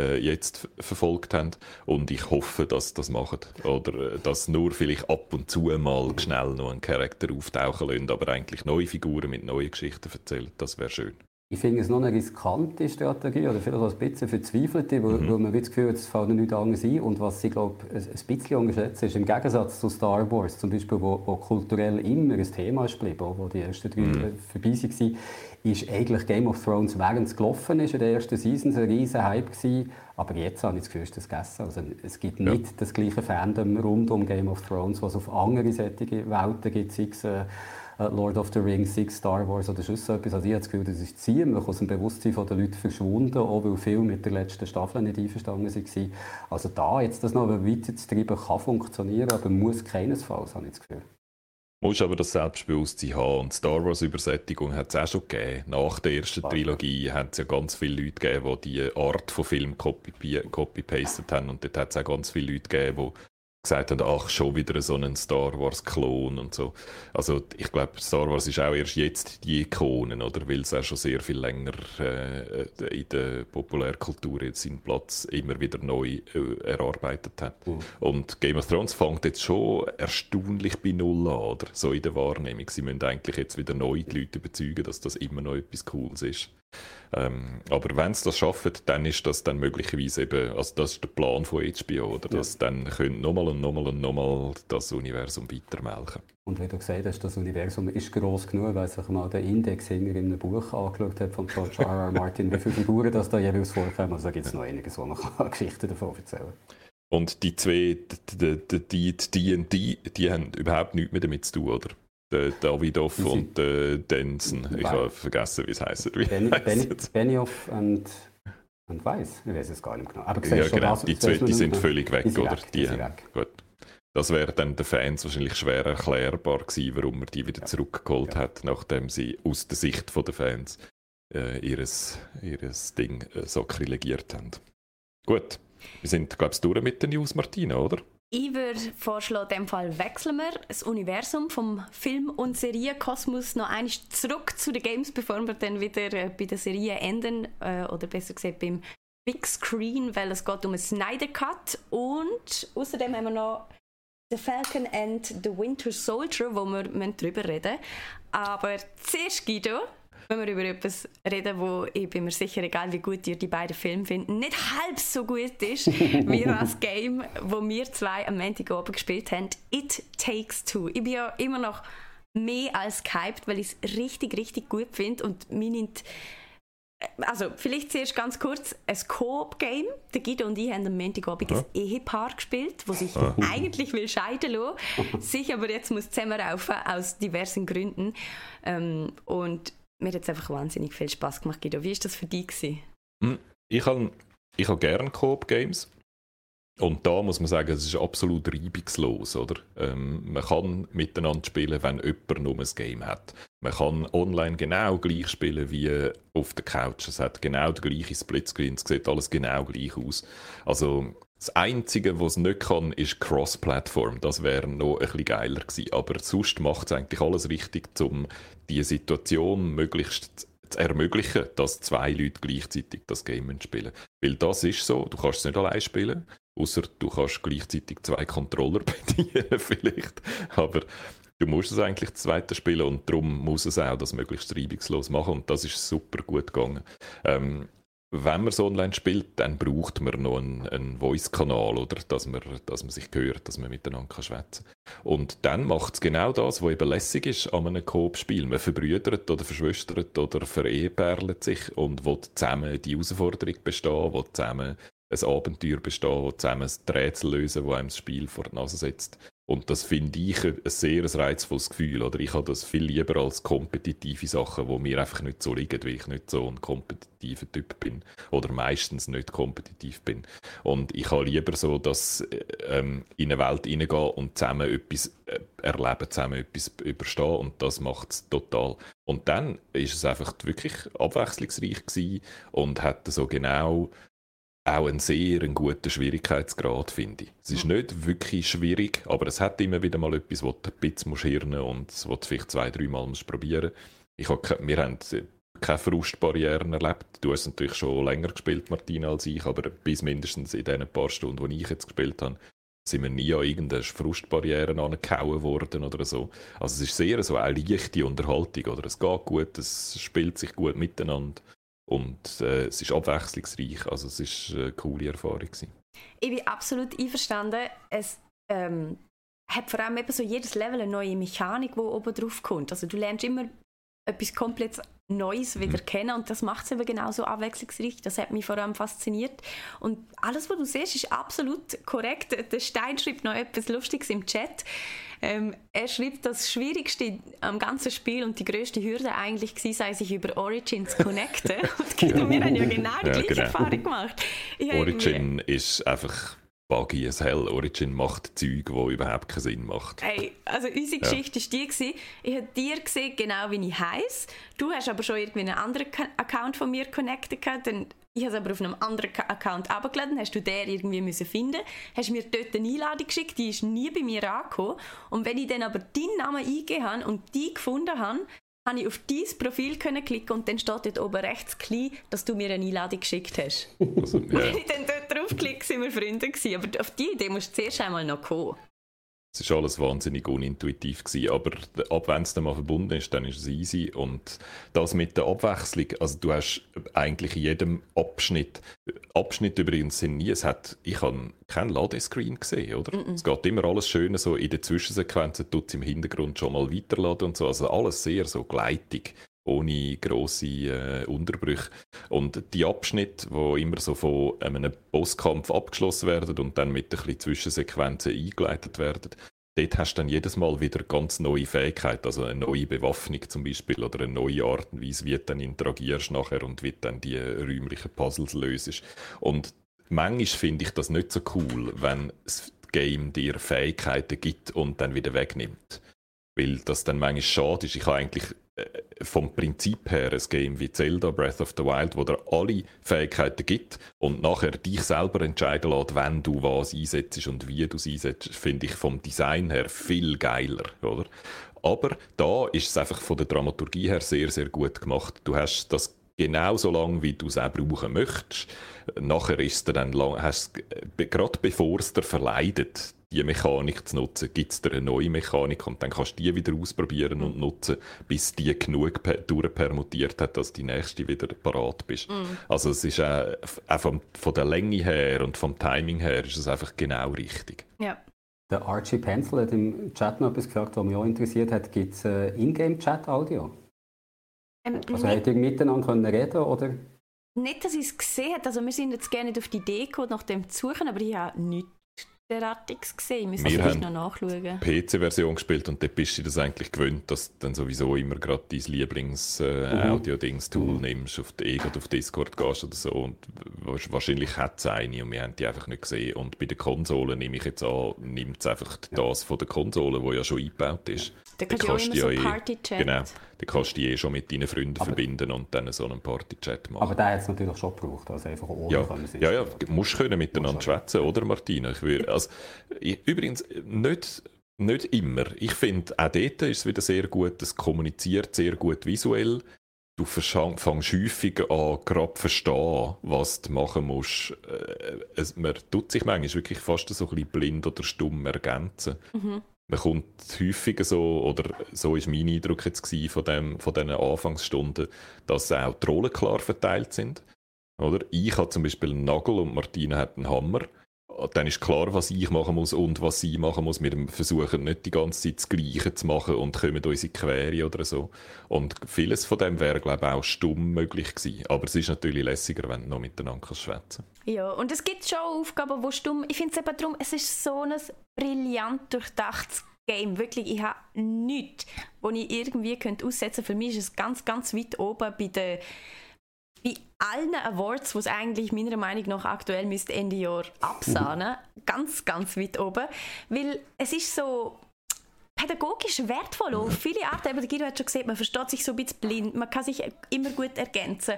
äh, jetzt verfolgt haben. Und ich hoffe, dass das machen. Oder äh, dass nur vielleicht ab und zu mal schnell noch ein Charakter auftauchen lassen, aber eigentlich neue Figuren mit neuen Geschichten erzählen. Das wäre schön. Ich finde es noch eine riskante Strategie oder vielleicht auch ein bisschen verzweifelte, wo, mhm. wo man das Gefühl hat, es fällt nicht anders ein. Und was ich glaube, ein, ein bisschen unterschätzt ist, im Gegensatz zu Star Wars zum Beispiel, wo, wo kulturell immer ein Thema ist geblieben, wo die ersten drei mhm. vorbei waren, ist eigentlich Game of Thrones, während es gelaufen ist, in der ersten Season ein riesen Hype gewesen. Aber jetzt habe ich das Gefühl, ist das gegessen. Also, es gibt ja. nicht das gleiche Fandom rund um Game of Thrones, was es auf andere solche Welten gibt, sei es, äh, äh, Lord of the Rings, Six Star Wars oder sonst so etwas. Also ich habe das Gefühl, das ist ziemlich aus dem Bewusstsein der Leute verschwunden, auch weil viele mit der letzten Staffel nicht einverstanden waren. Also da jetzt das noch weiter zu treiben, kann funktionieren, aber muss keinesfalls, habe ich das Gefühl. Musst aber das Selbstbewusstsein haben. Und Star Wars Übersättigung hat es auch schon gegeben. Nach der ersten Trilogie hat es ja ganz viele Leute gegeben, die diese Art von Film copy-pastet haben. Und dort hat es auch ganz viele Leute gegeben, die gesagt haben, ach, schon wieder so ein Star Wars-Klon und so. Also ich glaube, Star Wars ist auch erst jetzt die Ikone, oder? Weil es auch schon sehr viel länger äh, in der Populärkultur jetzt seinen Platz immer wieder neu äh, erarbeitet hat. Mhm. Und Game of Thrones fängt jetzt schon erstaunlich bei Null an, oder? So in der Wahrnehmung. Sie müssen eigentlich jetzt wieder neu die Leute überzeugen, dass das immer noch etwas Cooles ist. Ähm, aber wenn sie das schaffen, dann ist das dann möglicherweise eben, also das ist der Plan von HBO, oder? Dass ja. dann können nochmal und nochmal und nochmal das Universum weitermelken. Und wie du gesagt hast, das Universum ist groß genug, weil sich mal der Index in einem Buch angeschaut hat von George R. R. Martin, wie viele Figuren das da jeweils vorkommen. Also da gibt es noch einiges, wo man Geschichten davon erzählen Und die zwei, die, die, die, die, die, die haben überhaupt nichts mehr damit zu tun, oder? Der Davidoff und der Denson. Ich habe vergessen, wie es heißt. Ben, ben, Benioff und, und Weiss. Ich weiß es gar nicht genau. Aber ja, genau. Was, die zwei die sind völlig weg, oder? Weg, die, haben, gut. Das wäre dann den Fans wahrscheinlich schwer erklärbar gewesen, warum man die wieder ja. zurückgeholt ja. hat, nachdem sie aus der Sicht der Fans äh, ihres, ihres Ding äh, sakrilegiert haben. Gut, wir sind, glaube ich, durch mit den News, Martina, oder? Ich würde vorschlagen, in dem Fall wechseln wir das Universum vom Film- und Serienkosmos noch einmal zurück zu den Games, bevor wir dann wieder äh, bei der Serie enden, äh, oder besser gesagt beim Big Screen, weil es geht um einen Snyder Cut und außerdem haben wir noch The Falcon and the Winter Soldier, wo wir darüber reden müssen. Aber zuerst, Guido, wenn wir über etwas reden, wo ich bin mir sicher, egal wie gut ihr die beiden Filme finden, nicht halb so gut ist wie das Game, wo wir zwei am Montag oben gespielt haben, It Takes Two. Ich bin ja immer noch mehr als gehypt, weil ich es richtig, richtig gut finde und mir nimmt also, vielleicht zuerst ganz kurz ein Coop-Game. Der Guido und ich haben am Montagabend ja. ein Ehepaar gespielt, das sich ja. eigentlich will scheiden lassen, sich aber jetzt muss zusammenraufen aus diversen Gründen. Ähm, und mir hat es einfach wahnsinnig viel Spaß gemacht, Guido. Wie war das für dich? Hm, ich habe ich hab gerne Coop-Games. Und da muss man sagen, es ist absolut reibungslos. Oder? Ähm, man kann miteinander spielen, wenn jemand nur ein Game hat. Man kann online genau gleich spielen wie auf der Couch. Es hat genau die gleiche Splitscreen, es sieht alles genau gleich aus. Also das Einzige, was es nicht kann, ist Cross-Plattform. Das wäre noch bisschen geiler gewesen. Aber sonst macht es eigentlich alles richtig, um die Situation möglichst zu ermöglichen, dass zwei Leute gleichzeitig das Game spielen. Weil das ist so, du kannst es nicht allein spielen, außer du kannst gleichzeitig zwei Controller bedienen vielleicht. Aber du musst es eigentlich zweite spielen und darum muss es auch das möglichst reibungslos machen und das ist super gut gegangen. Ähm, wenn man es online spielt, dann braucht man noch einen, einen Voice-Kanal, oder? Dass man, dass man sich hört, dass man miteinander schwätzen kann. Und dann macht es genau das, was eben lässig ist an einem Coop-Spiel. Man verbrüdert oder verschwistert oder vereheperlt sich und will zusammen die Herausforderung bestehen, will zusammen ein Abenteuer bestehen, will zusammen ein Rätsel lösen, das einem das Spiel vor die Nase setzt. Und das finde ich ein sehr reizvolles Gefühl. Oder ich habe das viel lieber als kompetitive Sachen, wo mir einfach nicht so liegen, weil ich nicht so ein kompetitiver Typ bin. Oder meistens nicht kompetitiv bin. Und ich habe lieber so, dass ähm, in eine Welt hineingehen und zusammen etwas äh, erleben, zusammen etwas überstehen. Und das macht es total. Und dann ist es einfach wirklich abwechslungsreich gewesen und hat so genau auch einen sehr einen guten Schwierigkeitsgrad, finde ich. Es ist nicht wirklich schwierig, aber es hat immer wieder mal etwas, wo du ein bisschen hirnen und was du vielleicht zwei, dreimal probieren. Ich hab, wir haben keine Frustbarrieren erlebt. Du hast natürlich schon länger gespielt, Martina, als ich, aber bis mindestens in den paar Stunden, die ich jetzt gespielt habe, sind wir nie an irgendeine Frustbarrieren angehauen worden oder so. Also es ist sehr so eine leichte Unterhaltung, oder es geht gut, es spielt sich gut miteinander und äh, es ist abwechslungsreich, also es ist eine coole Erfahrung gewesen. Ich bin absolut einverstanden. Es ähm, hat vor allem eben so jedes Level eine neue Mechanik, die oben drauf kommt. Also du lernst immer etwas komplett Neues wieder mhm. kennen und das macht es eben genauso abwechslungsreich. Das hat mich vor allem fasziniert. Und alles, was du siehst, ist absolut korrekt. Der Stein schreibt noch etwas Lustiges im Chat. Ähm, er schreibt, das Schwierigste am ganzen Spiel und die größte Hürde eigentlich gewesen, sei, sich über Origin zu connecten. und wir haben ja genau die ja, gleiche genau. Erfahrung gemacht. Origin ist einfach buggy as hell. Origin macht Zeug, die überhaupt keinen Sinn macht. Hey, also unsere Geschichte war die, gewesen, ich habe dir gesehen, genau wie ich heiße. Du hast aber schon irgendwie einen anderen Account von mir connected gehabt. Dann, ich habe es aber auf einem anderen Account abgeladen. Hast du den irgendwie müssen finden Hast mir dort eine Einladung geschickt, die ist nie bei mir angekommen. Und wenn ich dann aber deinen Namen eingegeben habe und die gefunden habe, habe ich auf dein Profil können klicken und dann steht dort oben rechts klein, dass du mir eine Einladung geschickt hast. Also, yeah. Wenn ich dann dort draufklicke, sind wir Freunde gewesen. Aber auf die Idee musst du zuerst einmal noch kommen. Es war alles wahnsinnig unintuitiv, gewesen, aber ab wenn es dann mal verbunden ist, dann ist es easy. Und das mit der Abwechslung, also du hast eigentlich in jedem Abschnitt, Abschnitt übrigens sind nie, es hat, ich habe keinen Ladescreen gesehen, oder? Mm -mm. Es geht immer alles schön so in den Zwischensequenzen, tut es im Hintergrund schon mal weiterladen und so, also alles sehr so gleitig ohne grosse äh, Unterbrüche. Und die Abschnitte, wo immer so von einem Bosskampf abgeschlossen werden und dann mit ein bisschen Zwischensequenzen eingeleitet werden, dort hast du dann jedes Mal wieder ganz neue Fähigkeiten, also eine neue Bewaffnung zum Beispiel oder eine neue Art und Weise, wie du dann interagierst nachher und wie du dann die räumlichen Puzzles löst. Und manchmal finde ich das nicht so cool, wenn das Game dir Fähigkeiten gibt und dann wieder wegnimmt. Weil das dann manchmal schade ist. Ich habe eigentlich vom Prinzip her ein Game wie Zelda Breath of the Wild, wo dir alle Fähigkeiten gibt und nachher dich selber entscheiden lässt, wenn du was einsetzt und wie du es einsetzt, finde ich vom Design her viel geiler, oder? Aber da ist es einfach von der Dramaturgie her sehr, sehr gut gemacht. Du hast das genau so lange, wie du es auch brauchen möchtest. Nachher ist es dann lang, hast, äh, gerade bevor es dir verleidet, die Mechanik zu nutzen, gibt es dir eine neue Mechanik und dann kannst du die wieder ausprobieren und nutzen, bis die genug durchpermutiert hat, dass die nächste wieder parat bist. Mm. Also es ist äh, auch von, von der Länge her und vom Timing her ist es einfach genau richtig. Ja. Der Archie Pencil hat im Chat noch etwas gefragt, was mich auch interessiert hat. Gibt es äh, Ingame-Chat-Audio? Ähm, also habt ihr miteinander können reden oder? Nicht, dass ich es gesehen habe. Also wir sind jetzt gerne auf die Idee gekommen, nach dem zu suchen, aber ich habe nichts derartiges gesehen. Müssen wir haben noch nachschauen. PC-Version gespielt und dort bist du das eigentlich gewöhnt, dass du dann sowieso immer gerade dein Lieblings-Audio-Dings-Tool äh, mhm. nimmst, auf die Ego auf Discord gehst oder so. Und wahrscheinlich hat es eine und wir haben die einfach nicht gesehen. Und bei den Konsolen nehme ich jetzt an, nimmt es einfach ja. das von der Konsole, wo ja schon eingebaut ist. Da kannst du auch immer so Party-Chat. Genau. Dann kannst du eh schon mit deinen Freunden aber, verbinden und dann so einen Party-Chat machen. Aber der hat es natürlich schon gebraucht, also einfach ohne ja. Ja, ja, du musst können miteinander schwätzen, oder Martina? Ich will, also, ich, übrigens, nicht, nicht immer. Ich finde, auch dort ist es wieder sehr gut, es kommuniziert sehr gut visuell. Du fängst häufig an, gerade verstehen, was du machen musst. Äh, es, man tut sich manchmal wirklich fast so ein bisschen blind oder stumm ergänzen. Mhm man kommt häufiger so, oder so ist mein Eindruck jetzt von, dem, von diesen Anfangsstunden, dass auch die Rollen klar verteilt sind. Oder? Ich habe zum Beispiel einen Nagel und Martina hat einen Hammer. Dann ist klar, was ich machen muss und was sie machen muss. Wir versuchen nicht die ganze Zeit das Gleiche zu machen und kommen uns in die Quere oder so. Und vieles von dem wäre, glaube ich, auch stumm möglich gewesen. Aber es ist natürlich lässiger, wenn du noch miteinander schwätzen Ja, und es gibt schon Aufgaben, wo stumm... Ich finde es eben darum, es ist so ein brillant durchdachtes Game. Wirklich, ich habe nichts, wo ich irgendwie könnte aussetzen könnte. Für mich ist es ganz, ganz weit oben bei den bei allen Awards, die es eigentlich meiner Meinung nach aktuell müsste Ende Jahr absahnen, ganz, ganz weit oben, weil es ist so pädagogisch wertvoll auf viele Arten. Aber Guido hat schon gesehen, man versteht sich so ein bisschen blind, man kann sich immer gut ergänzen,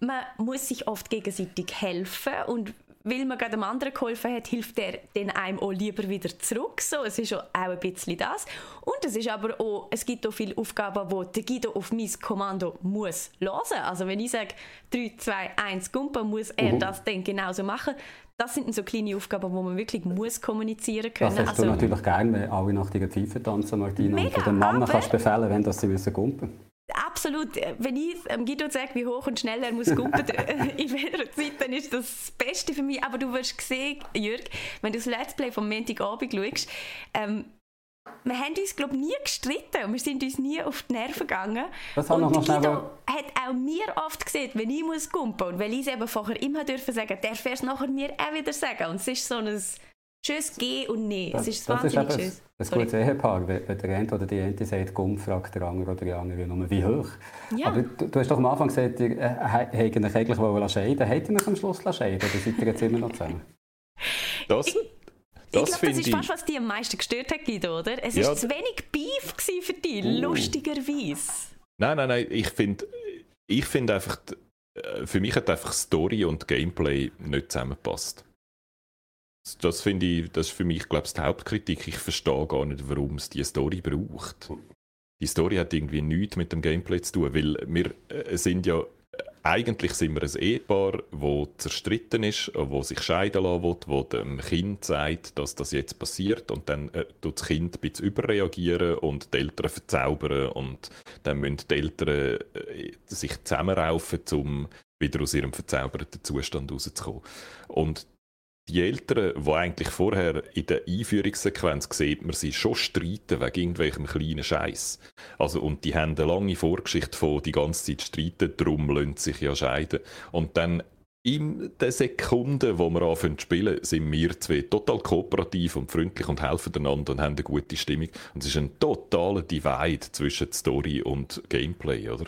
man muss sich oft gegenseitig helfen und weil man gerade dem anderen geholfen hat, hilft er dann einem auch lieber wieder zurück. So, es ist auch ein bisschen das. Und es ist aber auch, es gibt auch viele Aufgaben, wo der Guido auf mein Kommando muss hören. Also wenn ich sage 3, 2, 1 Gumpen, muss er mhm. das dann genauso machen. Das sind so kleine Aufgaben, wo man wirklich muss kommunizieren können. Das hast also, du natürlich gerne, wenn alle nach deiner Pfeife tanzen, Martina. Mega, und den Mann kannst befehlen, wenn das sie müssen gumpen Absolut. Wenn ich ähm, Guido sage, wie hoch und schnell er muss gumpen in welcher Zeit, dann ist das das Beste für mich. Aber du wirst sehen, Jürg, wenn du das Let's Play vom Montagabend schaust, ähm, wir haben uns, glaube nie gestritten und wir sind uns nie auf die Nerven gegangen. Das und noch Guido hat auch mir oft gesehen, wenn ich muss gumpen und weil ich es eben vorher immer dürfen sagen, darf er es nachher mir auch wieder sagen. Und es ist so ein Tschüss, geh und nee. Das, es ist das wahnsinnig ist Tschüss. Ein gutes Ehepaar, wenn, wenn der eine oder die eine sagt, Gumm, fragt der andere oder die andere nur, wie hoch. Ja. Aber du, du, hast doch am Anfang gesagt, ihr äh, hättet euch eigentlich scheiden Hättet ihr euch am Schluss scheiden oder seid ihr jetzt immer noch zusammen? Das, ich, das, ich glaube, das ist fast, was dich am meisten gestört hat, Guido, oder? Es war ja. zu wenig Beef für dich, uh. lustigerweise. Nein, nein, nein, ich finde ich find einfach, äh, für mich hat einfach Story und Gameplay nicht zusammengepasst. Das finde ich, das ist für mich, glaube ich, die Hauptkritik. Ich verstehe gar nicht, warum es diese Story braucht. Die Story hat irgendwie nichts mit dem Gameplay zu tun, weil wir äh, sind ja eigentlich sind wir ein Ehepaar, das zerstritten ist, wo sich scheiden lassen will, wo dem Kind sagt, dass das jetzt passiert und dann äh, tut das Kind ein bisschen überreagieren und die Eltern verzaubern und dann müssen die Eltern äh, sich zusammenraufen, um wieder aus ihrem verzauberten Zustand rauszukommen. Und die Eltern, die eigentlich vorher in der Einführungssequenz sieht man sie schon streiten wegen irgendwelchem kleinen Scheiß. Also, und die haben eine lange Vorgeschichte von die ganze Zeit streiten, darum lassen sich ja scheiden. Und dann in den Sekunden, wo wir anfangen zu spielen, sind wir zwei total kooperativ und freundlich und helfen einander und haben eine gute Stimmung. Und es ist ein totaler Divide zwischen Story und Gameplay, oder?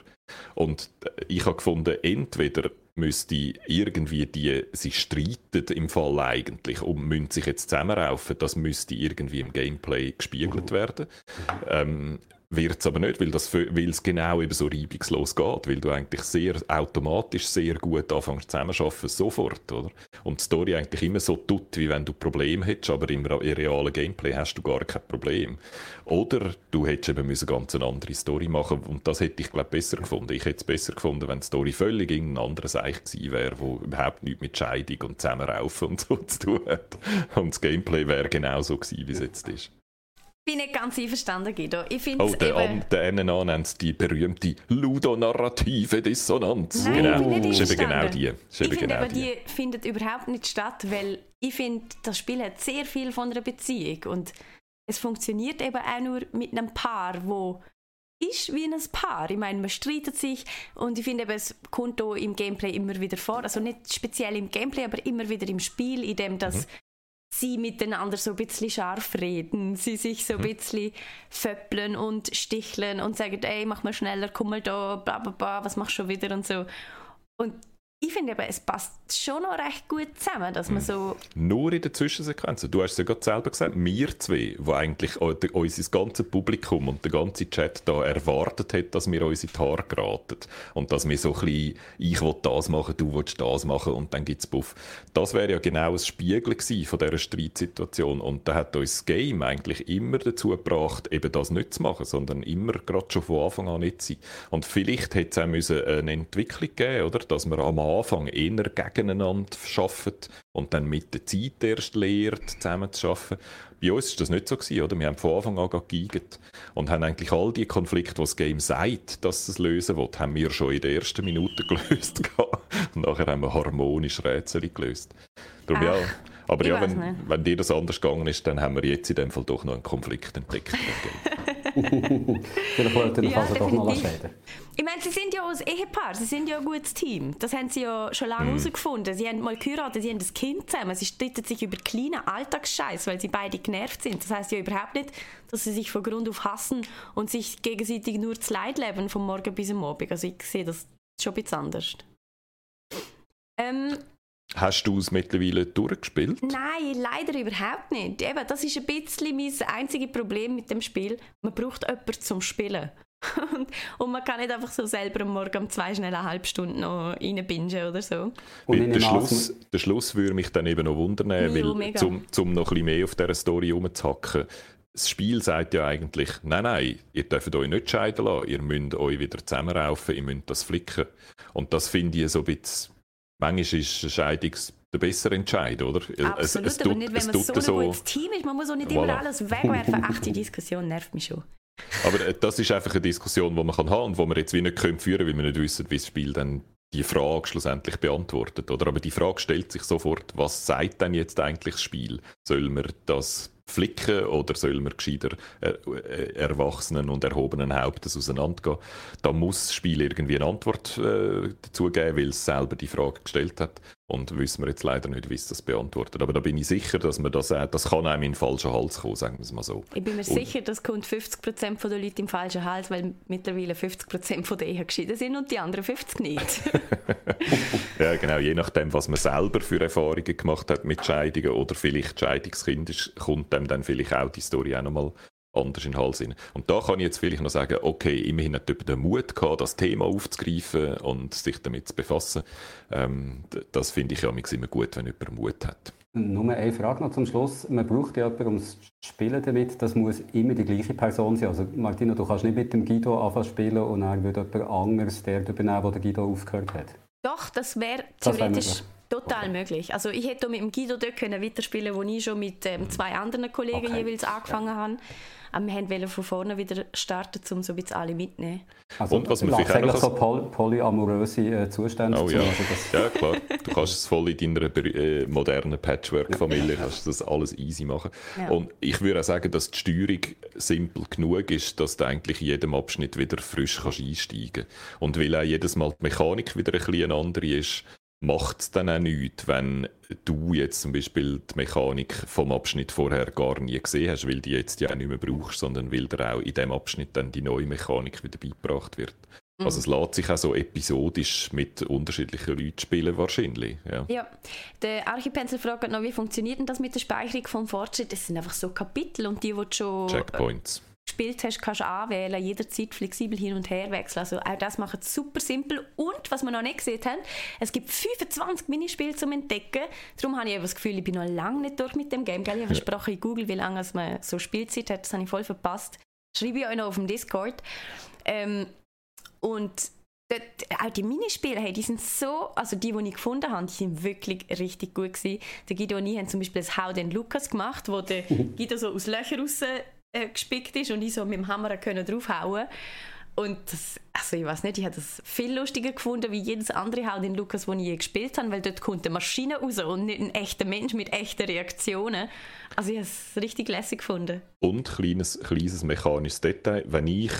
Und ich habe gefunden, entweder müsste irgendwie die, sie streiten im Fall eigentlich und müssen sich jetzt zusammenraufen, das müsste irgendwie im Gameplay gespiegelt werden. Ähm, wird es aber nicht, weil, es genau eben so reibungslos geht, weil du eigentlich sehr automatisch sehr gut anfängst zusammenzuarbeiten, sofort, oder? Und die Story eigentlich immer so tut, wie wenn du Probleme hättest, aber im, realen Gameplay hast du gar kein Problem. Oder du hättest eben müssen ganz eine andere Story machen und das hätte ich, glaube besser gefunden. Ich hätte es besser gefunden, wenn die Story völlig irgendein anderes Eich gewesen wäre, wo überhaupt nichts mit Scheidung und Zusammenraufen und so zu tun hat. Und das Gameplay wäre genau so gewesen, wie es jetzt ist bin nicht ganz einverstanden, Guido. Ich oh, der, eben... der NNA nennt es die berühmte ludonarrative Dissonanz. Nein, genau. ich bin nicht ist eben genau die. Ist ich finde aber, die. die findet überhaupt nicht statt, weil ich finde, das Spiel hat sehr viel von einer Beziehung und es funktioniert eben auch nur mit einem Paar, wo ist wie ein Paar. Ich meine, man streitet sich und ich finde eben, es kommt auch im Gameplay immer wieder vor. Also nicht speziell im Gameplay, aber immer wieder im Spiel, in dem das mhm sie miteinander so ein bisschen scharf reden, sie sich so ein mhm. bisschen föppeln und sticheln und sagen, ey, mach mal schneller, komm mal da, bla bla bla, was machst du schon wieder und so. Und ich finde aber, es passt schon noch recht gut zusammen, dass man hm. so... Nur in den Zwischensequenzen. Du hast es ja gerade selber gesagt, wir zwei, wo eigentlich unser ganzes Publikum und der ganze Chat da erwartet hat, dass wir uns in die Haare geraten. Und dass wir so ein bisschen, ich will das machen, du willst das machen und dann gibt es Buff. Das wäre ja genau ein Spiegel von dieser Streitsituation. Und da hat uns das Game eigentlich immer dazu gebracht, eben das nicht zu machen, sondern immer gerade schon von Anfang an nicht zu sein. Und vielleicht hätte es auch eine Entwicklung geben oder? Dass wir am Anfang eher gegeneinander arbeitet und dann mit der Zeit erst lehrt, zusammen zu arbeiten. Bei uns war das nicht so gewesen, oder? Wir haben von Anfang an geigert und haben eigentlich all die Konflikte, die das Game sagt, dass es lösen will, haben wir schon in der ersten Minute gelöst und nachher haben wir harmonisch Rätsel gelöst. Darum, ja, aber ja, wenn, wenn dir das anders gegangen ist, dann haben wir jetzt in dem Fall doch noch einen Konflikt entdeckt. Vielleicht wollten wir ja, also doch mal scheiden. Ich meine, sie sind ja ein Ehepaar, sie sind ja ein gutes Team. Das haben sie ja schon lange mhm. herausgefunden. Sie haben mal geheiratet, sie haben ein Kind zusammen. Sie streiten sich über kleinen Alltagsscheiß, weil sie beide genervt sind. Das heißt ja überhaupt nicht, dass sie sich von Grund auf hassen und sich gegenseitig nur zu Leid leben, vom Morgen bis am Abend. Also ich sehe das schon ein bisschen anders. Ähm, Hast du es mittlerweile durchgespielt? Nein, leider überhaupt nicht. Eben, das ist ein bisschen mein einziges Problem mit dem Spiel. Man braucht jemanden zum Spielen. und, und, man kann nicht einfach so selber am Morgen um zwei schnell eine halbe Stunde noch reinbingen oder so. Und der, Schluss, der Schluss würde mich dann eben noch wundern, ja, weil mega. zum, zum noch ein bisschen mehr auf dieser Story rumzuhacken, das Spiel sagt ja eigentlich, nein, nein, ihr dürft euch nicht scheiden lassen, ihr müsst euch wieder zusammenraufen, ihr müsst das flicken. Und das finde ich so ein bisschen, manchmal ist eine Scheidung der bessere Entscheid, oder? Absolut, es, es aber tut, nicht, wenn man so ein so, gutes Team ist. Man muss auch nicht voilà. immer alles wegwerfen. Ach, die Diskussion nervt mich schon. Aber äh, das ist einfach eine Diskussion, die man kann haben und wo wir jetzt wie nicht können führen können, weil wir nicht wissen, wie das Spiel dann die Frage schlussendlich beantwortet. Oder? Aber die Frage stellt sich sofort, was sagt denn jetzt eigentlich das Spiel? Soll man das flicken oder soll man gescheiter äh, äh, erwachsenen und erhobenen Hauptes auseinandergehen? Da muss das Spiel irgendwie eine Antwort äh, dazu geben, weil es selber die Frage gestellt hat. Und wissen wir jetzt leider nicht, wie es das beantwortet. Aber da bin ich sicher, dass man das, äh, das kann einem in den falschen Hals kommen, sagen wir es mal so. Ich bin mir und sicher, das kommt 50% der Leute im falschen Hals, weil mittlerweile 50% von denen geschieden sind und die anderen 50 nicht. ja, genau. Je nachdem, was man selber für Erfahrungen gemacht hat mit Scheidungen oder vielleicht Scheidungskind ist, kommt dem dann vielleicht auch die Story auch nochmal anders in den Hals rein. Und da kann ich jetzt vielleicht noch sagen, okay, immerhin hat jemand den Mut gehabt, das Thema aufzugreifen und sich damit zu befassen. Ähm, das finde ich ja immer gut, wenn jemand Mut hat. Nur eine Frage noch zum Schluss. Man braucht ja jemanden, um zu spielen damit. Das muss immer die gleiche Person sein. Also Martina, du kannst nicht mit dem Guido anfangen zu spielen und dann würde jemand anderes der übernehmen, wo der Guido aufgehört hat. Doch, das wäre theoretisch... Wär Total okay. möglich. Also ich hätte mit dem Guido dort können weiterspielen wo ich schon mit ähm, zwei anderen Kollegen okay. jeweils angefangen ja. habe. Aber wir wollten von vorne wieder starten, um so ein bisschen alle mitzunehmen. Also, und was man vielleicht auch noch so poly polyamoröse äh, Zustände oh, ja. Also ja, klar. Du kannst es voll in deiner äh, modernen Patchwork-Familie kannst das alles easy machen. Ja. Und ich würde auch sagen, dass die Steuerung simpel genug ist, dass du eigentlich in jedem Abschnitt wieder frisch kannst einsteigen kannst. Und weil auch jedes Mal die Mechanik wieder ein bisschen andere ist, macht es dann auch nichts, wenn du jetzt zum Beispiel die Mechanik vom Abschnitt vorher gar nie gesehen hast, weil die jetzt ja auch nicht mehr brauchst, sondern weil dir auch in dem Abschnitt dann die neue Mechanik wieder beigebracht wird. Mhm. Also es lässt sich auch so episodisch mit unterschiedlichen Leuten spielen wahrscheinlich. Ja, ja. der Archipencil fragt noch, wie funktioniert denn das mit der Speicherung vom Fortschritt? Das sind einfach so Kapitel und die, die schon... Checkpoints gespielt hast, kannst du anwählen, jederzeit flexibel hin und her wechseln. Also auch das macht es super simpel. Und, was wir noch nicht gesehen haben, es gibt 25 Minispiele zum Entdecken. Darum habe ich das Gefühl, ich bin noch lange nicht durch mit dem Game. Ich habe versprochen in Google, wie lange man so Spielzeit hat. Das habe ich voll verpasst. Schreibe ich euch noch auf dem Discord. Ähm, und Dort, auch die Minispiele, hey, die sind so, also die, die ich gefunden habe, die sind wirklich richtig gut gewesen. Der Guido und ich haben zum Beispiel das How den Lukas gemacht, wo der Guido so aus Löchern raus äh, gespickt ist und ich so mit dem Hammer können draufhauen und das, also ich weiß nicht, ich habe das viel lustiger gefunden wie jedes andere Haut in Lukas, wo ich je gespielt habe, weil dort kommt eine Maschine raus und nicht ein echter Mensch mit echten Reaktionen. Also ich habe es richtig lässig gefunden. Und kleines, kleines mechanisches Detail, wenn ich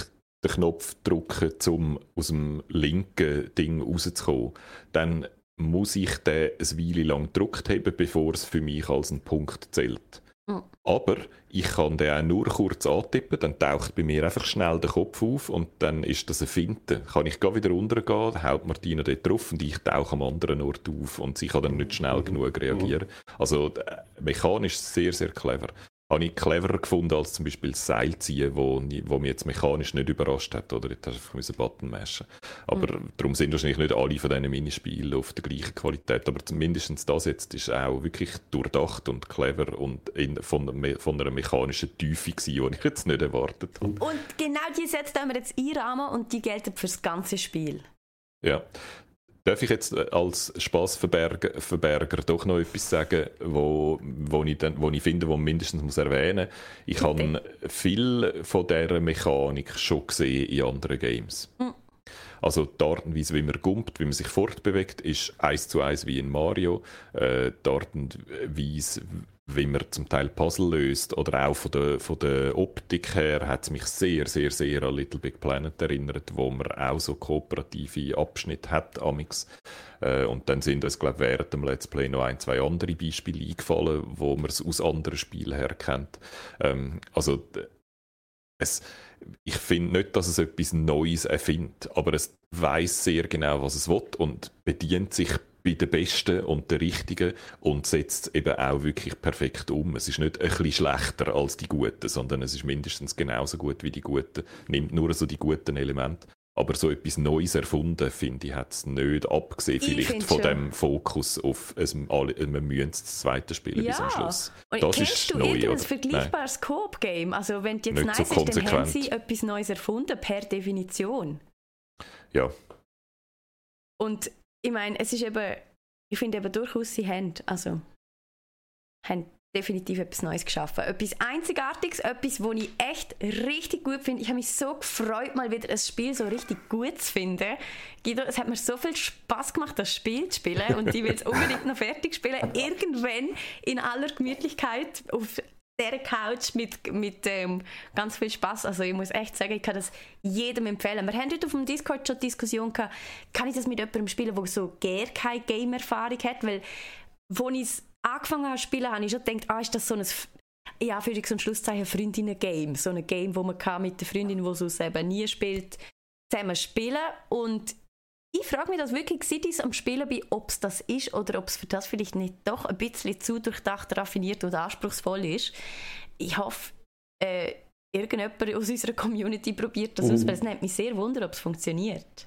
den Knopf drücke, um aus dem linken Ding rauszukommen, dann muss ich den ein Weile lang gedrückt haben, bevor es für mich als ein Punkt zählt. Mhm. Aber ich kann den auch nur kurz antippen, dann taucht bei mir einfach schnell der Kopf auf und dann ist das ein Finte. Kann ich wieder runtergehen, dann haut Martina dort drauf und ich tauche am anderen Ort auf und sie kann dann nicht schnell genug reagieren. Also äh, mechanisch sehr, sehr clever habe ich cleverer gefunden als zum Beispiel das Seilziehen, wo, wo mich jetzt mechanisch nicht überrascht hat. Oder jetzt hast du einfach Button mashen. Aber mhm. darum sind wahrscheinlich nicht alle von diesen Minispielen auf der gleichen Qualität. Aber mindestens das jetzt ist auch wirklich durchdacht und clever und in, von, von einer mechanischen Tiefe gewesen, die ich jetzt nicht erwartet habe. Und genau die setzt wir jetzt einrahmen und die gelten für das ganze Spiel. Ja, Darf ich jetzt äh, als Spaßverberger Verberger doch noch etwas sagen, wo, wo, ich, dann, wo ich finde, wo man mindestens muss erwähnen muss? Ich habe viel von dieser Mechanik schon gesehen in anderen Games. Mhm. Also die Art und Weise, wie man gumpt, wie man sich fortbewegt, ist eins zu eins wie in Mario. Äh, die Art und Weise, wie man zum Teil Puzzle löst oder auch von der, von der Optik her hat es mich sehr, sehr, sehr an Little Big Planet erinnert, wo man auch so kooperative Abschnitte hat amix. Äh, und dann sind uns, glaube während dem Let's Play noch ein, zwei andere Beispiele eingefallen, wo man es aus anderen Spielen her kennt. Ähm, also es, ich finde nicht, dass es etwas Neues erfindet, aber es weiß sehr genau, was es will und bedient sich bei den Besten und den Richtigen und setzt es eben auch wirklich perfekt um. Es ist nicht ein bisschen schlechter als die Guten, sondern es ist mindestens genauso gut wie die Guten, nimmt nur so die guten Elemente. Aber so etwas Neues erfunden, finde ich, hat es nicht, abgesehen ich vielleicht von schon. dem Fokus auf, es, wir müssen das zweite spielen ja. bis zum Schluss. Und das ist du neu, irgendein vergleichbares Coop-Game? Also wenn du jetzt nicht nice so ist, dann haben sie etwas Neues erfunden, per Definition. Ja. Und ich meine, es ist eben, ich finde eben durchaus, sie haben, also, haben definitiv etwas Neues geschaffen. Etwas Einzigartiges, etwas, was ich echt richtig gut finde. Ich habe mich so gefreut, mal wieder ein Spiel so richtig gut zu finden. Guido, es hat mir so viel Spaß gemacht, das Spiel zu spielen und ich will es unbedingt noch fertig spielen. Irgendwann in aller Gemütlichkeit auf der Couch mit, mit ähm, ganz viel Spaß. Also ich muss echt sagen, ich kann das jedem empfehlen. Wir haben heute auf dem Discord schon Diskussion gehabt, kann ich das mit jemandem spielen, der so gar keine Game-Erfahrung hat, weil wo ich es angefangen habe zu spielen, habe ich schon gedacht, ah, ist das so ein ja, für ein Schlusszeichen Freundinnen-Game. So ein Game, wo man kann mit der Freundin, die es eben nie spielt, zusammen spielen und ich frage mich das wirklich, seit ich am Spielen bin, ob es das ist oder ob es für das vielleicht nicht doch ein bisschen zu durchdacht, raffiniert und anspruchsvoll ist. Ich hoffe, äh, irgendjemand aus unserer Community probiert das uh. aus, weil es nimmt mich sehr wunder, ob es funktioniert.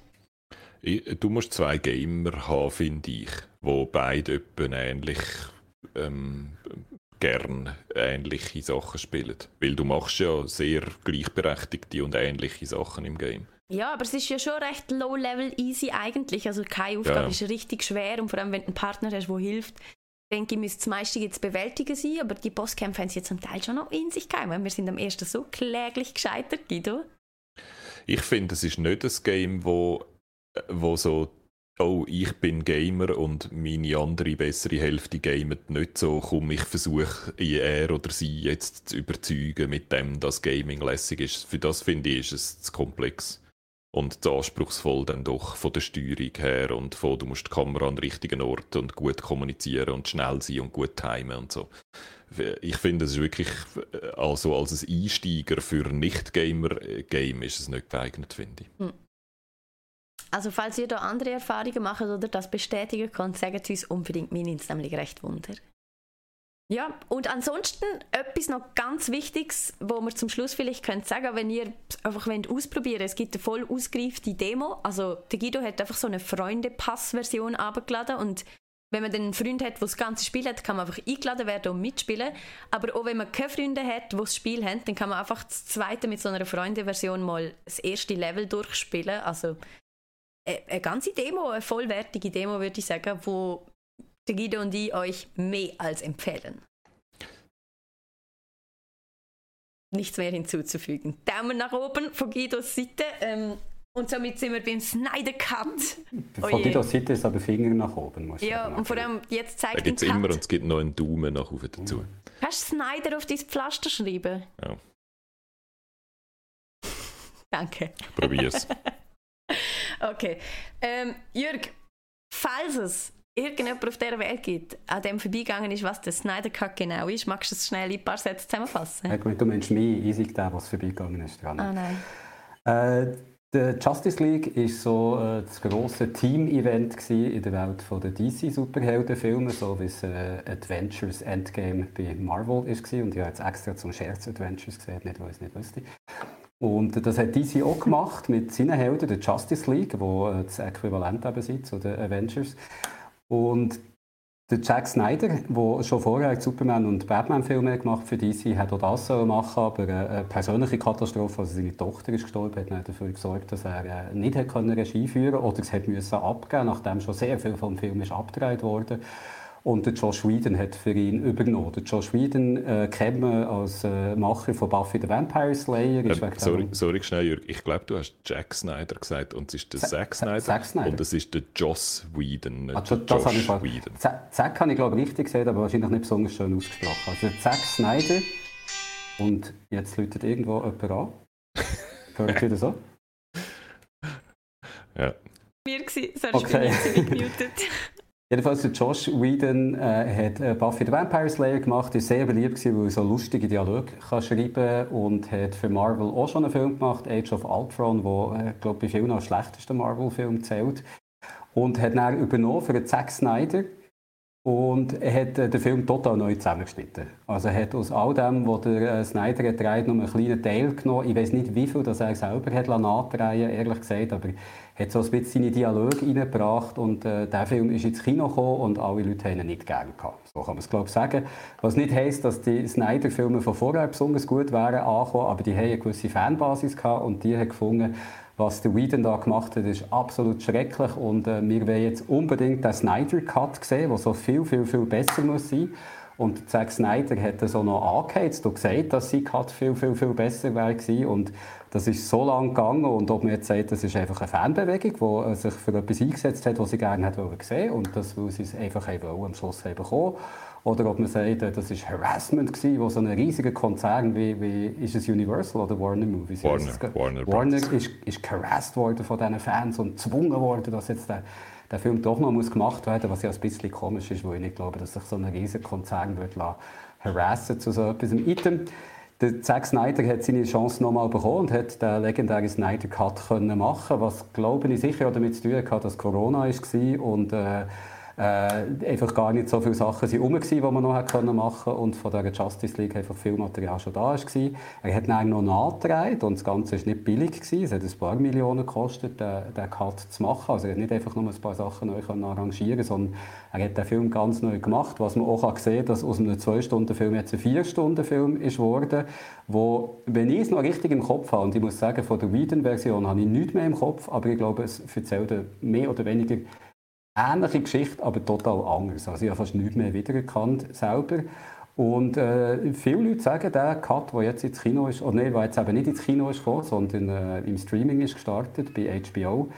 Du musst zwei Gamer haben, finde ich, wo beide ähnlich ähm, gern ähnliche Sachen spielen. Weil du machst ja sehr gleichberechtigte und ähnliche Sachen im Game. Ja, aber es ist ja schon recht low-level easy eigentlich. Also keine Aufgabe ja. ist richtig schwer und vor allem, wenn du einen Partner hast, der hilft, denke ich, müsste das meiste jetzt bewältigen sein, aber die Bosskämpfe haben sie jetzt zum Teil schon noch in sich geheim. Wir sind am ersten so kläglich gescheitert, Guido. Ich finde, es ist nicht ein Game, wo, wo so oh, ich bin Gamer und meine andere bessere Hälfte gamet nicht so, komm, ich versuche er oder sie jetzt zu überzeugen mit dem, dass Gaming lässig ist. Für das finde ich, ist es zu komplex und zu anspruchsvoll dann doch von der Steuerung her und von, du musst die Kamera an den richtigen Ort und gut kommunizieren und schnell sein und gut timen und so. Ich finde, es ist wirklich, also als ein Einsteiger für Nicht-Gamer-Game ist es nicht geeignet, finde ich. Hm. Also falls ihr da andere Erfahrungen macht oder das bestätigen könnt, sagt es uns unbedingt, mir nimmt es nämlich recht Wunder. Ja, und ansonsten etwas noch ganz Wichtiges, wo wir zum Schluss vielleicht könnt sagen, wenn ihr einfach wollt ausprobieren es gibt eine voll ausgereifte Demo. Also der Guido hat einfach so eine Freunde-Pass-Version abgeladen und wenn man dann einen Freund hat, der das ganze Spiel hat, kann man einfach eingeladen werden und mitspielen. Aber auch wenn man keine Freunde hat, die das Spiel haben, dann kann man einfach das zweite mit so einer Freunde-Version mal das erste Level durchspielen. Also äh, eine ganze Demo, eine vollwertige Demo, würde ich sagen, wo Guido und ich euch mehr als empfehlen. Nichts mehr hinzuzufügen. Daumen nach oben von Guidos Seite. Ähm, und somit sind wir beim Snyder Cut. Von oh Guidos Seite ist aber Finger nach oben. Muss ja, und vor allem jetzt zeigt Da gibt es immer und es gibt noch einen Daumen nach oben dazu. Mhm. Kannst du Snyder auf dein Pflaster schreiben? Ja. Danke. Probier's. okay. Ähm, Jürg, falls es irgendjemand auf dieser Welt gibt, an dem vorbeigegangen ist, was der Snyder Cut genau ist, magst du das schnell in ein paar Sätze zusammenfassen? Ja, gut, du meinst mich, ich sage der, was vorbeigegangen ist. Dran. Ah nein. Äh, der Justice League war so äh, das grosse Team-Event in der Welt der DC-Superheldenfilme, so wie es äh, Adventures Endgame bei Marvel war. Und ich habe jetzt extra zum Scherz Adventures gesehen, nicht weil ich es nicht wusste. Und das hat DC auch gemacht mit seinen Helden, der Justice League, wo äh, das Äquivalent eben sind zu den Avengers. Und der Jack Snyder, der schon vorher Superman- und Batman-Filme gemacht für DC, hat auch das machen aber eine persönliche Katastrophe, also seine Tochter ist gestorben, hat dafür gesorgt, dass er äh, nicht Regie führen konnte oder es hat müssen abgeben, nachdem schon sehr viel vom Film ist abgedreht wurde. Und der Josh Whedon hat für ihn übernommen. Der Josh Whedon äh, kennt man als äh, Macher von Buffy the Vampire Slayer. Ähm, sorry, sorry, schnell, Jürg. Ich glaube, du hast Jack Snyder gesagt und es ist der Zack Snyder, Zack Snyder. Und es ist der Joss Whedon, nicht also, der Josh Whedon. Zack habe ich, glaube ich, richtig gesagt, aber wahrscheinlich nicht besonders schön ausgesprochen. Also Zack Snyder und jetzt läutet irgendwo jemand an. Hört das so? Ja. Mir war, sorry, okay. ich bin jetzt gemutet. Jedenfalls der Josh Whedon äh, hat äh, Buffy the Vampire Slayer gemacht, ist sehr beliebt gewesen, weil er so lustige Dialoge kann schreiben und hat für Marvel auch schon einen Film gemacht, Age of Ultron, wo äh, glaube bei vielen als schlechtester Marvel-Film zählt und hat dann übernommen für Zack Snyder und er hat äh, den Film total neu zusammengeschnitten. Also er hat aus all dem, was der äh, Snyder hat nur einen kleinen Teil genommen. Ich weiß nicht, wie viel das er selber hat nachdrehen ehrlich gesagt, aber er hat so ein bisschen seine Dialoge reingebracht und äh, der Film ist ins Kino gekommen und alle Leute haben ihn nicht gerne gehabt. So kann man es glaube ich sagen. Was nicht heisst, dass die Snyder-Filme von vorher besonders gut wären angekommen, aber die haben eine gewisse Fanbasis gehabt und die haben gefunden, was der Whedon da gemacht hat, ist absolut schrecklich und äh, wir wollen jetzt unbedingt den Snyder Cut sehen, der so viel, viel, viel besser muss sein. Und Zack Snyder hat das auch noch angeheizt und gesagt, dass sein Cut viel, viel, viel besser wäre und das ist so lange gegangen und ob man jetzt sagt, das ist einfach eine Fanbewegung, die äh, sich für etwas eingesetzt hat, was sie gerne hätte sehen und das, weil sie es einfach am Schluss haben bekommen oder ob man sagt, das war Harassment gewesen, wo so ein riesiger Konzern wie, wie ist es Universal oder Warner Movies? Warner, Warner, Warner ist, ist geharassed worden von diesen Fans und gezwungen worden, dass jetzt der, der Film doch noch muss gemacht werden muss, was ja ein bisschen komisch ist, weil ich nicht glaube, dass sich so ein riesiger Konzern wird harassen zu so etwas. Item, der Zack Snyder hat seine Chance nochmal bekommen und hat den legendären Snyder Cut können machen, was glaube ich sicher damit zu tun hat, dass Corona war und äh, äh, einfach gar nicht so viele Sachen sind rum, die man noch hätte machen können und von der Justice League einfach viel Material schon da war. Er hat dann noch nachgedreht und das Ganze war nicht billig. Gewesen. Es hat ein paar Millionen gekostet, den, den Cut zu machen. Also er hat nicht einfach nur ein paar Sachen neu arrangieren sondern er hat den Film ganz neu gemacht, was man auch sehen kann, dass aus einem 2-Stunden-Film jetzt ein 4-Stunden-Film ist geworden, wo, wenn ich es noch richtig im Kopf habe, und ich muss sagen, von der Whedon-Version habe ich nichts mehr im Kopf, aber ich glaube, es erzählt mehr oder weniger ähnliche Geschichte, aber total anders. Also ich habe fast nichts mehr wiedererkannt selber. Und äh, viele Leute sagen, der Cut, der jetzt ins Kino ist, oder nein, der jetzt eben nicht ins Kino ist sondern äh, im Streaming ist gestartet bei HBO,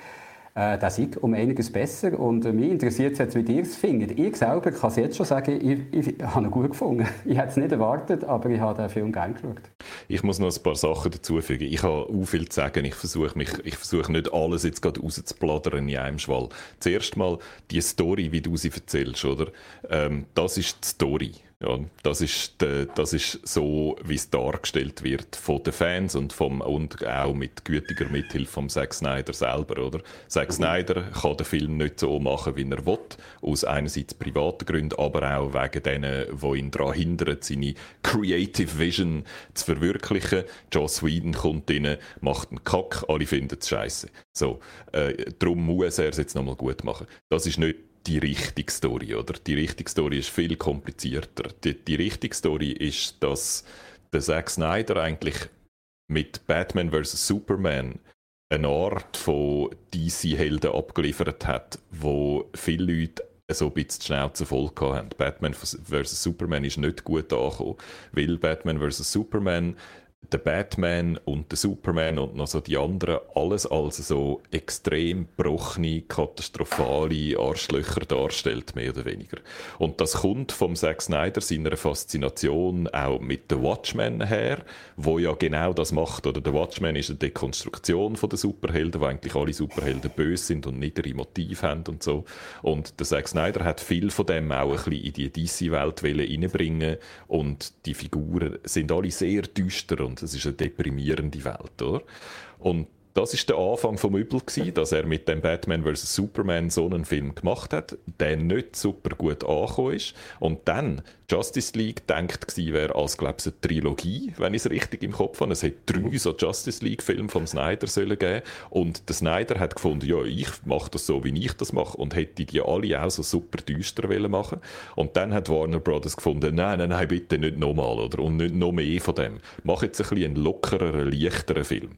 äh, das ist um einiges besser. Und äh, mich interessiert es jetzt, wie ihr es findet. Ich selber kann es jetzt schon sagen, ich, ich, habe ihn gut gefunden. Ich hätte es nicht erwartet, aber ich habe den Film gerne geschaut. Ich muss noch ein paar Sachen dazufügen. Ich habe auch viel zu sagen. Ich versuche mich, nicht alles jetzt gerade rauszubladern in einem Schwall. Zuerst mal die Story, wie du sie erzählst, oder? Ähm, das ist die Story. Ja, das ist, de, das ist so, wie es dargestellt wird von den Fans und, vom, und auch mit gütiger Mithilfe von Zack Snyder selber. Oder? Zack mhm. Snyder kann den Film nicht so machen, wie er will, aus einerseits privaten Gründen, aber auch wegen denen, die ihn daran hindern, seine Creative Vision zu verwirklichen. Joss Whedon kommt rein, macht einen Kack, alle finden es scheiße. So, äh, darum muss er es jetzt nochmal gut machen. Das ist nicht die richtige Story, oder? Die richtige Story ist viel komplizierter. Die, die richtige Story ist, dass der Zack Snyder eigentlich mit Batman vs. Superman eine Art von DC-Helden abgeliefert hat, wo viele Leute so ein bisschen die Schnauze voll haben. Batman vs. Superman ist nicht gut angekommen, weil Batman vs. Superman der Batman und der Superman und noch so die anderen alles als so extrem brochene, katastrophale Arschlöcher darstellt, mehr oder weniger. Und das kommt vom Zack Snyder seiner Faszination auch mit The Watchmen her, wo ja genau das macht. Oder The Watchmen ist eine Dekonstruktion von den Superhelden, wo eigentlich alle Superhelden böse sind und niedere Motive haben und so. Und der Zack Snyder hat viel von dem auch ein bisschen in die DC-Welt reinbringen und die Figuren sind alle sehr düster und es ist eine deprimierende Welt, oder? Und das ist der Anfang vom Übel gewesen, dass er mit dem Batman vs Superman so einen Film gemacht hat, der nicht super gut angekommen ist. Und dann Justice League denkt gewesen wäre als glaube ich eine Trilogie, wenn ich es richtig im Kopf habe. Es hätte drei so Justice League Filme vom Snyder sollen geben und der Snyder hat gefunden, ja ich mache das so, wie ich das mache und hätte die alle auch so super düster wollen machen. Und dann hat Warner Brothers gefunden, nein, nein, nein, bitte nicht nochmal oder und nicht noch mehr von dem. Mach jetzt ein bisschen einen lockereren, leichteren Film.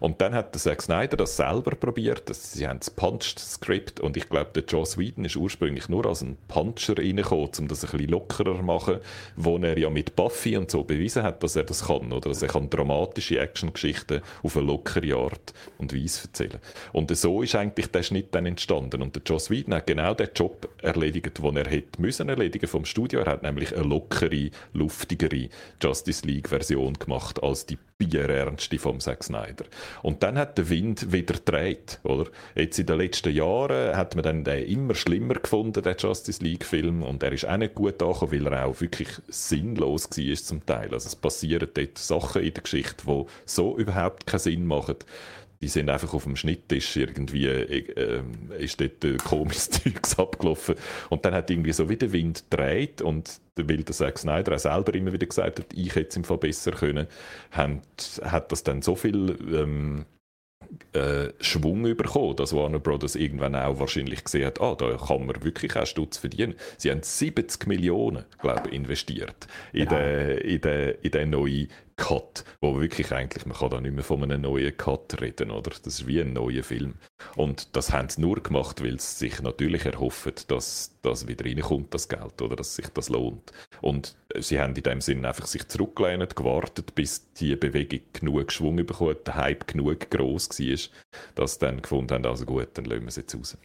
Und dann hat der Zack Snyder das selber probiert. Sie haben das Punched-Skript und ich glaube, der Joss Whedon ist ursprünglich nur als ein Puncher reingekommen, um das ein bisschen lockerer zu machen, wo er ja mit Buffy und so bewiesen hat, dass er das kann. Oder dass er kann dramatische Actiongeschichten auf eine lockere Art und Weise erzählen. Und so ist eigentlich der Schnitt dann entstanden. Und der Joss Whedon hat genau den Job erledigt, den er hätte müssen erledigen vom Studio. Er hat nämlich eine lockere, luftigere Justice League-Version gemacht als die Bierernste vom Zack Snyder. Und dann hat der Wind wieder gedreht, oder? Jetzt in den letzten Jahren hat man dann den immer schlimmer gefunden, den Justice League-Film, und er ist auch nicht gut angekommen, weil er auch wirklich sinnlos war zum Teil. Also es passieren dort Sachen in der Geschichte, die so überhaupt keinen Sinn machen die sind einfach auf dem Schnitttisch irgendwie, äh, ist dort äh, komisches Zeugs abgelaufen. Und dann hat irgendwie so wie der Wind gedreht und der Zack Snyder auch selber immer wieder gesagt hat, ich hätte es im Fall besser können, hat, hat das dann so viel ähm, äh, Schwung bekommen, dass Warner Brothers irgendwann auch wahrscheinlich gesehen hat, ah, da kann man wirklich auch Stutz verdienen. Sie haben 70 Millionen, glaube ich, investiert in, ja. den, in, den, in den neuen Cut, wo wirklich eigentlich, man kann da nicht mehr von einem neuen Cut reden, oder? Das ist wie ein neuer Film. Und das haben sie nur gemacht, weil sie sich natürlich erhoffen, dass das wieder reinkommt, das Geld, oder dass sich das lohnt. Und sie haben in dem Sinne einfach sich zurückgelehnt, gewartet, bis die Bewegung genug Schwung bekommen der Hype genug groß war, dass sie dann gefunden haben, also gut, dann lassen wir es jetzt raus.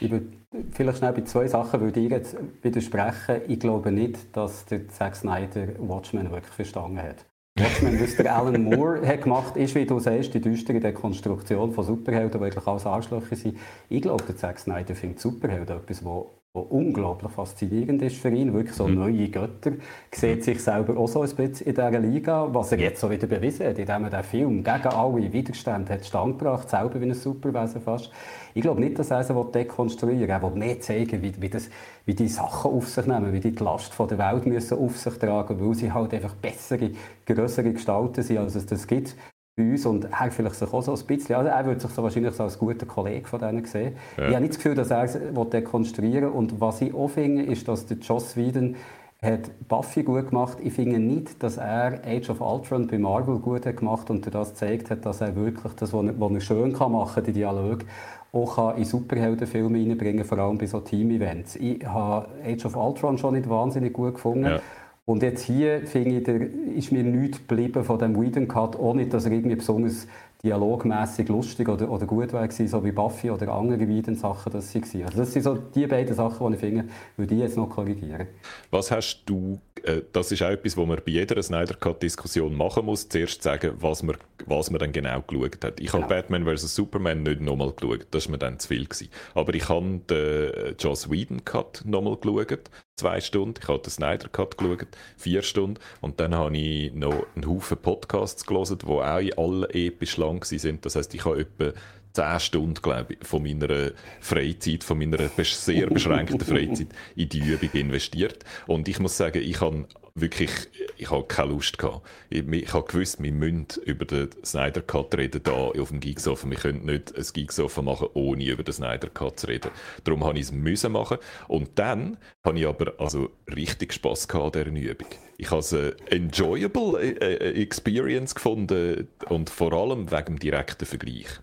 Ich würde vielleicht schnell bei zwei Sachen würde ich jetzt widersprechen. Ich glaube nicht, dass der Zack Snyder Watchmen wirklich verstanden hat. Watchmen, was der Alan Moore hat gemacht ist, wie du sagst, die düstere Dekonstruktion von Superhelden, die wirklich alles Arschlöcher sind. Ich glaube, der Zack Snyder findet Superhelden etwas, wo was unglaublich faszinierend ist für ihn, wirklich so mhm. neue Götter, sieht sich selber auch so ein bisschen in dieser Liga, was er jetzt so wieder bewiesen hat, indem er den Film gegen alle Widerstände hat stand gebracht, selber wie ein Superwesen fast. Ich glaube nicht, dass er es dekonstruieren will, er will mehr zeigen, wie, wie, das, wie die Sachen auf sich nehmen, wie die die Last von der Welt müssen auf sich tragen, weil sie halt einfach bessere, größere Gestalten sind, als es das gibt bei uns und er vielleicht sich auch so ein bisschen, also er würde sich so wahrscheinlich so als guter Kollege von denen sehen. Ja. Ich habe nicht das Gefühl, dass er es dekonstruieren und was ich auch finde, ist, dass der Joss Whedon hat Buffy gut gemacht. Ich finde nicht, dass er Age of Ultron bei Marvel gut hat gemacht und das gezeigt hat, dass er wirklich das, was er, was er schön kann machen, die Dialoge, auch kann in Superheldenfilme reinbringen, vor allem bei so Team-Events. Ich habe Age of Ultron schon nicht wahnsinnig gut gefunden. Ja. Und jetzt hier, finde ich, der, ist mir nichts geblieben von dem Whedon Cut, ohne dass er irgendwie besonders dialogmäßig lustig oder, oder gut war, so wie Buffy oder andere Whedon-Sachen, das sie Also das sind so die beiden Sachen, die ich finde, würde ich jetzt noch korrigieren. Was hast du, äh, das ist auch etwas, was man bei jeder Snyder Cut-Diskussion machen muss, zuerst sagen, was man, was man dann genau geschaut hat. Ich genau. habe Batman vs. Superman nicht nochmal geschaut, das war mir dann zu viel. Gewesen. Aber ich habe den Joss Whedon Cut nochmal geschaut, zwei Stunden. Ich habe den Snyder Cut geschaut, vier Stunden. Und dann habe ich noch einen Haufen Podcasts gelesen, die auch alle episch lang sind. Das heißt, ich habe etwa 10 Stunden, glaube ich, von meiner Freizeit, von meiner sehr beschränkten Freizeit in die Übung investiert. Und ich muss sagen, ich habe wirklich, ich habe keine Lust gehabt. Ich, ich habe gewusst, wir müssen über den Snyder Cut reden, da auf dem Geeksofa. Wir können nicht ein Geeksofa machen, ohne über den Snyder Cut zu reden. Darum habe ich es müssen machen. Und dann habe ich aber also richtig Spass gehabt an dieser Übung. Ich habe es eine enjoyable äh, äh, Experience gefunden und vor allem wegen dem direkten Vergleich.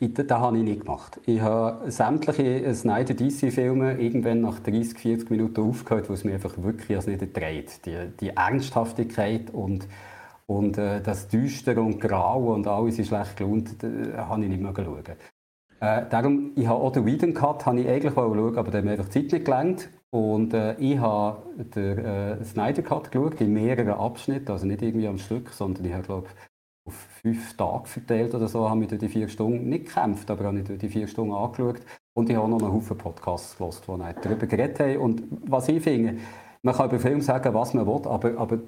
Ich, das habe ich nicht gemacht. Ich habe sämtliche Snyder DC-Filme irgendwann nach 30, 40 Minuten aufgehört, weil es mir einfach wirklich als nicht dreht. Die, die Ernsthaftigkeit und, und äh, das Düstere und Graue und alles ist schlecht gelohnt, äh, habe ich nicht mehr geschaut. Äh, darum, ich habe auch den Whedon Cut habe ich eigentlich schauen, aber der hat mir einfach Zeit nicht gelangt. Und äh, ich habe den äh, Snyder Cut geschaut, in mehreren Abschnitten, also nicht irgendwie am Stück, sondern ich habe, glaube auf fünf Tage verteilt oder so, habe ich durch die vier Stunden nicht gekämpft, aber habe ich durch die vier Stunden angeschaut. Und ich habe noch einen Haufen Podcasts gehört, die darüber geredet haben. Und was ich finde, man kann über Film sagen, was man will, aber, aber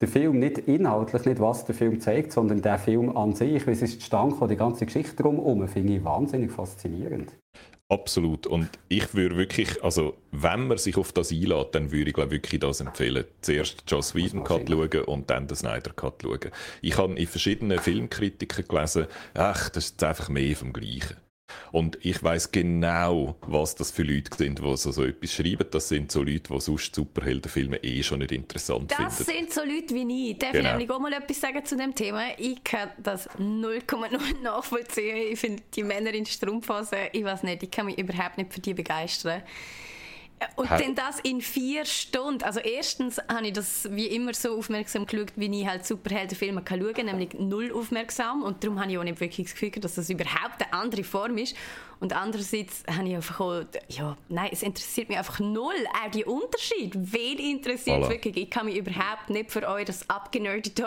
der Film nicht inhaltlich, nicht was der Film zeigt, sondern der Film an sich, wie es ist zustande die ganze Geschichte drumherum, finde ich wahnsinnig faszinierend. Absolut. Und ich würde wirklich, also wenn man sich auf das einlädt, dann würde ich glaube wirklich das empfehlen. Zuerst Joss Whedon Cut schauen und dann den Snyder Cut schauen. Ich habe in verschiedenen Filmkritiken gelesen, ach, das ist einfach mehr vom Gleichen. Und ich weiß genau, was das für Leute sind, die so, so etwas schreiben. Das sind so Leute, die sonst Superheldenfilme eh schon nicht interessant das finden. Das sind so Leute wie ich. Darf genau. ich nämlich auch mal etwas sagen zu dem Thema? Ich kann das 0,0 nachvollziehen. Ich finde die Männer in Strumpfhosen, ich weiß nicht, ich kann mich überhaupt nicht für die begeistern. Und ha dann das in vier Stunden. Also erstens habe ich das wie immer so aufmerksam geschaut, wie ich halt Superheldenfilme kann schauen kann, nämlich null aufmerksam. Und darum habe ich auch nicht wirklich das Gefühl, dass das überhaupt eine andere Form ist. Und andererseits habe ich einfach auch, ja, nein, es interessiert mich einfach null, auch die Unterschied. Wen interessiert voilà. wirklich? Ich kann mich überhaupt nicht für euch das abgenördet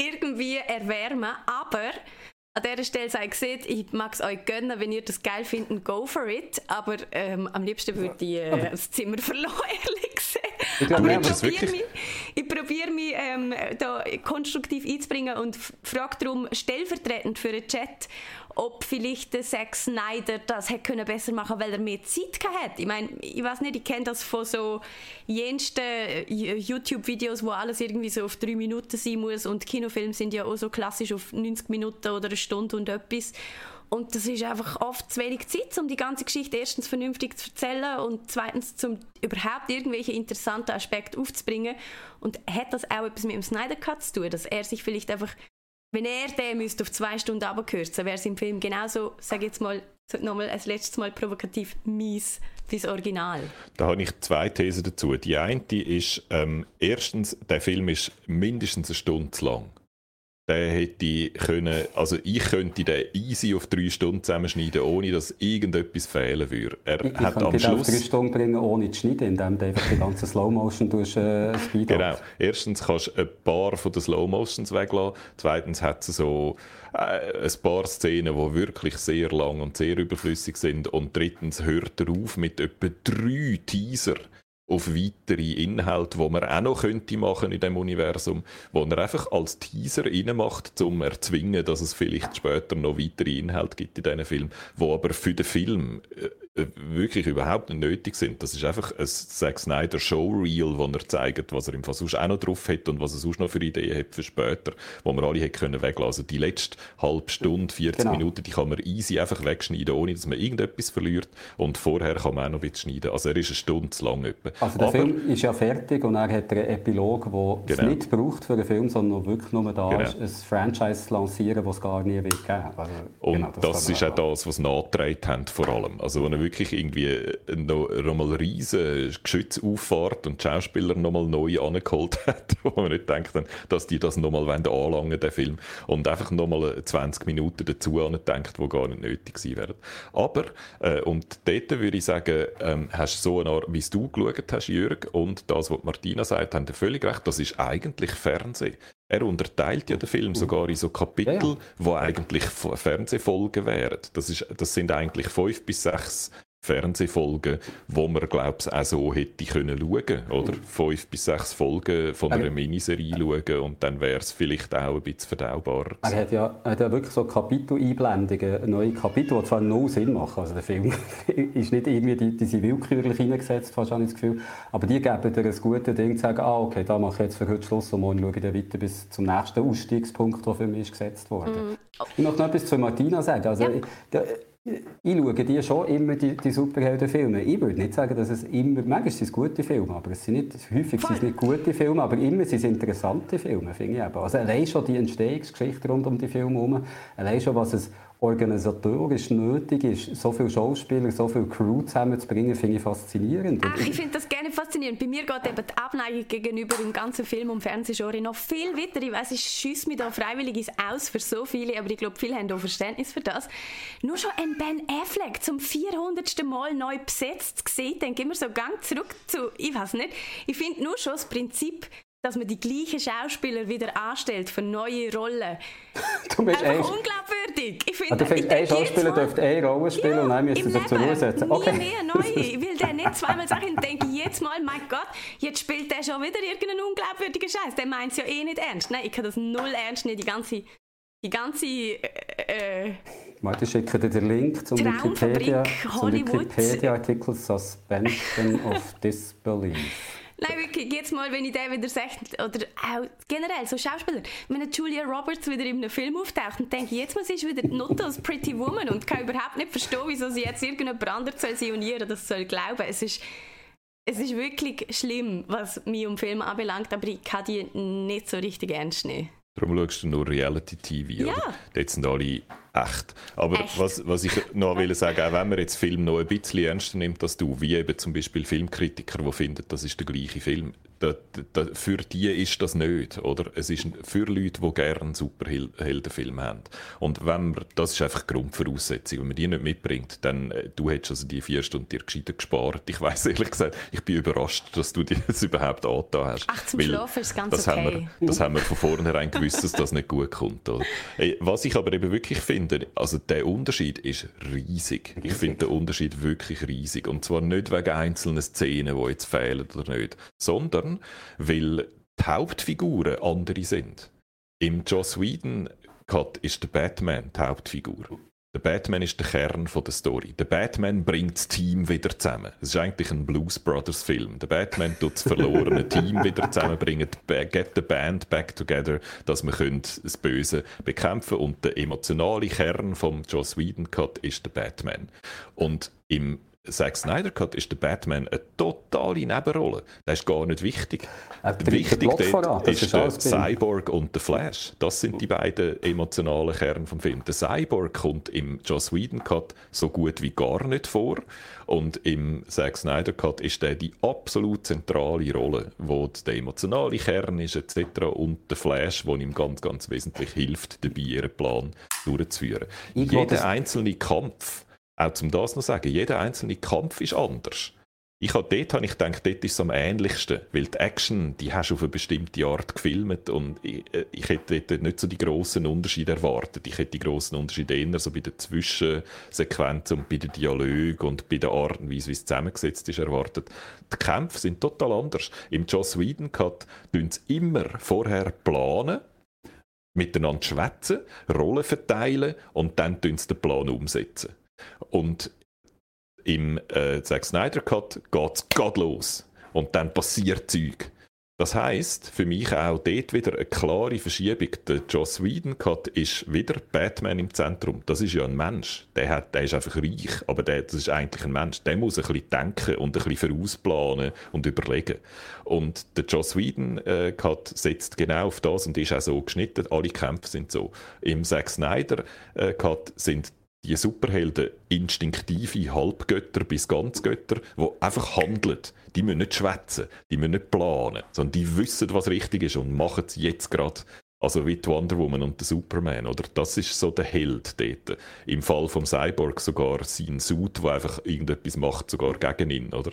irgendwie erwärmen, aber an dieser Stelle sei gesagt, ich mag es euch gönnen, wenn ihr das geil findet, go for it. Aber ähm, am liebsten würde ich äh, das Zimmer verloren, ehrlich. Ich aber ich probiere mich, ich probiere mich ähm, da konstruktiv einzubringen und frage darum stellvertretend für den Chat, ob vielleicht der Zack Snyder das hätte können besser machen weil er mehr Zeit hatte. Ich meine, ich weiß nicht, ich kenne das von so jensten YouTube-Videos, wo alles irgendwie so auf drei Minuten sein muss und Kinofilme sind ja auch so klassisch auf 90 Minuten oder eine Stunde und etwas. Und das ist einfach oft zu wenig Zeit, um die ganze Geschichte erstens vernünftig zu erzählen und zweitens, um überhaupt irgendwelche interessanten Aspekte aufzubringen. Und hat das auch etwas mit dem Snyder Cut zu tun, dass er sich vielleicht einfach wenn er den müsste auf zwei Stunden abkürzen, wäre es im Film genauso, sage jetzt mal, nochmal als letztes Mal provokativ mies das Original. Da habe ich zwei Thesen dazu. Die eine ist, ähm, erstens, der Film ist mindestens eine Stunde lang der hätte können, also ich könnte den easy auf drei Stunden zusammenschneiden, ohne dass irgendetwas fehlen würde. Er ich, hat ich am Schluss... auf drei Stunden bringen, ohne zu schneiden, indem du einfach die ganze Slow-Motion durch äh, Speed Genau. Erstens kannst du ein paar von den Slow-Motions weglassen. Zweitens hat es so äh, ein paar Szenen, die wirklich sehr lang und sehr überflüssig sind. Und drittens hört er auf mit etwa drei Teaser auf weitere Inhalte, die man auch noch könnte machen in dem Universum, wo er einfach als Teaser macht, um erzwingen, dass es vielleicht später noch weitere Inhalte gibt in diesen Film, wo aber für den Film äh, wirklich überhaupt nicht nötig sind. Das ist einfach ein Zack Snyder Showreel, wo er zeigt, was er im Fall sonst auch noch drauf hat und was er sonst noch für Ideen hat für später, wo man alle hätte können weglassen. Die letzte halbe Stunde, 40 genau. Minuten, die kann man easy einfach wegschneiden, ohne dass man irgendetwas verliert. Und vorher kann man auch noch ein bisschen schneiden. Also er ist eine Stunde zu lang etwa. Also der Aber, Film ist ja fertig und er hat einen Epilog, der genau. es nicht braucht für den Film, sondern wirklich nur da genau. ist, ein Franchise zu lancieren, das es gar nie wird geben. Also, und genau, das, das ist auch das, was nachgetragen haben vor allem. Also wirklich irgendwie noch, noch mal riesen Geschützauffahrt und Schauspieler noch mal neu angeholt hat, wo man nicht denkt, dass die das noch mal anlangen den Film. Und einfach noch mal 20 Minuten dazu denkt, wo gar nicht nötig sein werden. Aber, äh, und dort würde ich sagen, ähm, hast so eine Art, wie du geschaut hast, Jürg, und das, was Martina sagt, haben völlig recht, das ist eigentlich Fernsehen. Er unterteilt ja den Film sogar in so Kapitel, ja, ja. wo eigentlich Fernsehfolgen wären. Das, ist, das sind eigentlich fünf bis sechs Fernsehfolgen, wo man glaube ich auch so hätte können schauen, oder? Fünf bis sechs Folgen von einer Miniserie schauen und dann wäre es vielleicht auch ein bisschen verdaubarer. Er hat ja, er hat ja wirklich so Kapitel-Einblendungen, neue Kapitel, die zwar null Sinn machen. Also der Film ist nicht irgendwie, die, die sind willkürlich hineingesetzt, fast habe ich das Gefühl. Aber die geben dir ein gutes Ding, zu sagen, ah, okay, da mache ich jetzt für heute Schluss und morgen schaue ich dann weiter bis zum nächsten Ausstiegspunkt, der für mich ist gesetzt wurde. Mhm. Ich möchte noch etwas zu Martina sagen. Also, ja. ich, ich schaue die schon immer, die, die Superheldenfilme. Ich würde nicht sagen, dass es immer, manchmal sind es gute Filme, aber es sind nicht, häufig sind es nicht gute Filme, aber immer sind es interessante Filme, finde ich eben. Also allein schon die Entstehungsgeschichte rund um die Filme herum, allein schon, was es organisatorisch nötig ist, so viele Schauspieler, so viele Crew zusammenzubringen, finde ich faszinierend. Ach, ich finde das gerne faszinierend. Bei mir geht eben die Abneigung gegenüber dem ganzen Film- und Fernsehgenre noch viel weiter. Ich weiß, ich schieße mich da freiwillig Aus für so viele, aber ich glaube, viele haben auch Verständnis für das. Nur schon ein Ben Affleck zum 400. Mal neu besetzt gesehen, dann gehen wir so ganz zurück zu, ich weiß nicht, ich finde nur schon das Prinzip, dass man die gleichen Schauspieler wieder anstellt für neue Rollen. du bist Einfach unglaubwürdig. Ich finde, ah, du findest, ein Schauspieler dürfte eine Rolle spielen ja, und dann müssen sie zur Ruhe setzen. Okay. Nie mehr neu. Ich will den nicht zweimal sagen und denke jetzt mal, mein Gott, jetzt spielt der schon wieder irgendeinen unglaubwürdigen Scheiß. Der meint es ja eh nicht ernst. Nein, ich kann das null ernst nehmen. Die ganze, die ganze äh, äh Warte, ich schicke dir den Link zum Wikipedia, Wikipedia-Artikel Suspension of Disbelief. Nein, wirklich, jetzt mal, wenn ich den wieder sehe, oder auch generell so Schauspieler, wenn Julia Roberts wieder in einem Film auftaucht und denke, jetzt mal, sie wieder Nutte als Pretty Woman und kann überhaupt nicht verstehen, wieso sie jetzt irgendjemand anderes soll und ihr das soll glauben. Es ist, es ist wirklich schlimm, was mich um Filme anbelangt, aber ich kann die nicht so richtig ernst nehmen. Darum schaust du nur Reality-TV. Ja. Dort sind alle echt. Aber echt. Was, was ich noch will sagen, auch wenn man jetzt Film noch ein bisschen ernster nimmt als du, wie eben zum Beispiel Filmkritiker, die finden, das ist der gleiche Film, da, da, für die ist das nicht, oder? Es ist für Leute, die gerne Superheldenfilme haben. Und wenn man, das ist einfach die Grundvoraussetzung. Wenn man die nicht mitbringt, dann, äh, du hättest also die vier Stunden dir gescheiter gespart. Ich weiß ehrlich gesagt, ich bin überrascht, dass du dir das überhaupt angetan hast. Ach, zum Schlafen ist ganz das okay. Haben wir, das haben wir von vornherein gewusst, dass das nicht gut kommt. Oder? Was ich aber eben wirklich finde, also der Unterschied ist riesig. riesig. Ich finde den Unterschied wirklich riesig. Und zwar nicht wegen einzelnen Szenen, die jetzt fehlen oder nicht, sondern weil die Hauptfiguren andere sind. Im Joss Whedon Cut ist der Batman die Hauptfigur. Der Batman ist der Kern der Story. Der Batman bringt das Team wieder zusammen. Es ist eigentlich ein Blues Brothers Film. Der Batman tut das verlorene Team wieder zusammenbringen, get the band back together, dass wir das Böse bekämpfen können. Und der emotionale Kern vom Joss Whedon Cut ist der Batman. Und im Zack Snyder Cut ist der Batman eine totale Nebenrolle. Das ist gar nicht wichtig. Äh, wichtig dort ist, ist der Cyborg und der Flash. Das sind die beiden emotionalen Kerne vom Film. Der Cyborg kommt im Joss Whedon Cut so gut wie gar nicht vor. Und im Zack Snyder Cut ist der die absolut zentrale Rolle, wo der emotionale Kern ist etc. und der Flash, wo ihm ganz, ganz wesentlich hilft, dabei ihren Plan durchzuführen. Jeder einzelne Kampf auch zum das noch sagen, jeder einzelne Kampf ist anders. Ich habe dort habe ich gedacht, dort ist es am ähnlichsten, weil die Action, die hast du auf eine bestimmte Art gefilmt und ich, äh, ich hätte dort nicht so die grossen Unterschiede erwartet. Ich hätte die grossen Unterschiede eher so bei den Zwischensequenzen und bei den Dialogen und bei der Art und Weise, wie es zusammengesetzt ist, erwartet. Die Kämpfe sind total anders. Im Joss Whedon Cut tun sie immer vorher planen, miteinander schwätzen, Rollen verteilen und dann tun sie den Plan umsetzen. Und im äh, Zack Snyder Cut geht es gerade los. Und dann passiert Zeug. Das heißt für mich auch dort wieder eine klare Verschiebung. Der Joss Whedon Cut ist wieder Batman im Zentrum. Das ist ja ein Mensch. Der, hat, der ist einfach reich, aber der, das ist eigentlich ein Mensch. Der muss ein bisschen denken und ein bisschen vorausplanen und überlegen. Und der Joss Whedon äh, Cut setzt genau auf das und ist auch so geschnitten. Alle Kämpfe sind so. Im Zack Snyder äh, Cut sind die Superhelden instinktive Halbgötter bis Ganzgötter, die einfach handeln. Die müssen nicht schwätzen, die müssen nicht planen, sondern die wissen, was richtig ist und machen es jetzt gerade. Also wie die Wonder Woman und der Superman, oder? Das ist so der Held dort. Im Fall vom Cyborg sogar sein Suit, der einfach irgendetwas macht, sogar gegen ihn, oder?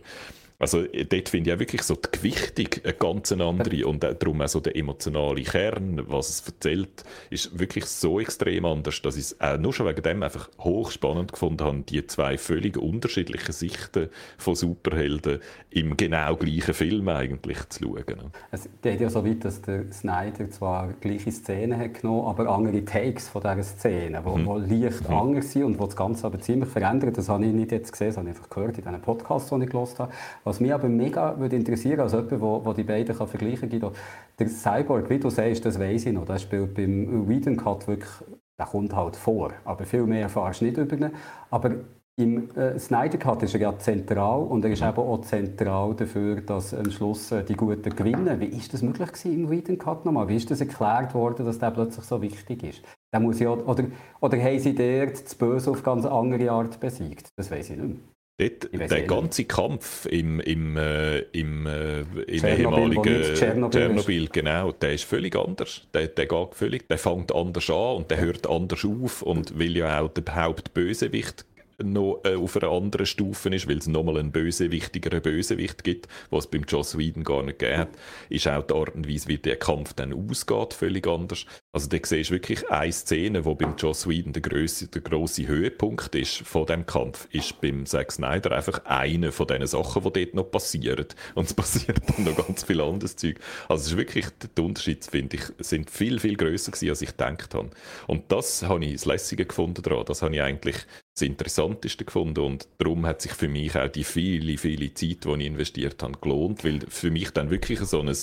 Also äh, dort finde ich auch wirklich so die Gewichtung eine ganz andere und darum auch so der emotionale Kern, was es erzählt, ist wirklich so extrem anders, dass ich es auch nur schon wegen dem einfach hochspannend gefunden habe, die zwei völlig unterschiedlichen Sichten von Superhelden im genau gleichen Film eigentlich zu schauen. Es geht ja so weit, dass der Snyder zwar gleiche Szenen hat genommen, aber andere Takes von dieser Szene, die mhm. leicht mhm. anders sind und wo das Ganze aber ziemlich verändert. Das habe ich nicht jetzt gesehen, das habe ich einfach gehört in einem Podcast, den ich gelesen habe. Was mich aber mega würde interessieren, als jemand, der, der die beiden kann vergleichen kann, der Cyborg, wie du sagst, das weiß ich noch, der spielt beim Whedon Cut wirklich, der kommt halt vor, aber viel mehr erfahrst du nicht über ihn. Aber im äh, Snyder Cut ist er ja zentral und er ist eben auch zentral dafür, dass am Schluss äh, die Guten gewinnen. Wie ist das möglich gewesen im Whedon Cut nochmal? Wie ist das erklärt worden, dass der plötzlich so wichtig ist? Muss ja, oder, oder haben sie dort das Böse auf ganz andere Art besiegt? Das weiß ich nicht mehr. Dort, der ganze Kampf im, im, äh, im, äh, im ehemaligen Tschernobyl, Tschernobyl genau, der ist völlig anders. Der, der geht völlig, der fängt anders an und der hört anders auf und will ja auch der Hauptbösewicht noch äh, auf einer anderen Stufe ist, weil es nochmal einen bösewichtigeren Bösewicht gibt, was beim Joss Whedon gar nicht gegeben hat, ist auch die Art und Weise, wie der Kampf dann ausgeht, völlig anders. Also da siehst du wirklich eine Szene, wo beim Joss Whedon der grosse, der grosse Höhepunkt ist von dem Kampf, ist beim Zack Snyder einfach eine von diesen Sachen, die dort noch passieren. Und es passiert dann noch ganz viel anderes Zeug. Also es ist wirklich, der Unterschied, finde ich, sind viel, viel grösser gewesen, als ich gedacht habe. Und das habe ich das Lässige gefunden daran. Das habe ich eigentlich das Interessanteste gefunden und darum hat sich für mich auch die viele, viele Zeit, die ich investiert habe, gelohnt, weil für mich dann wirklich so ein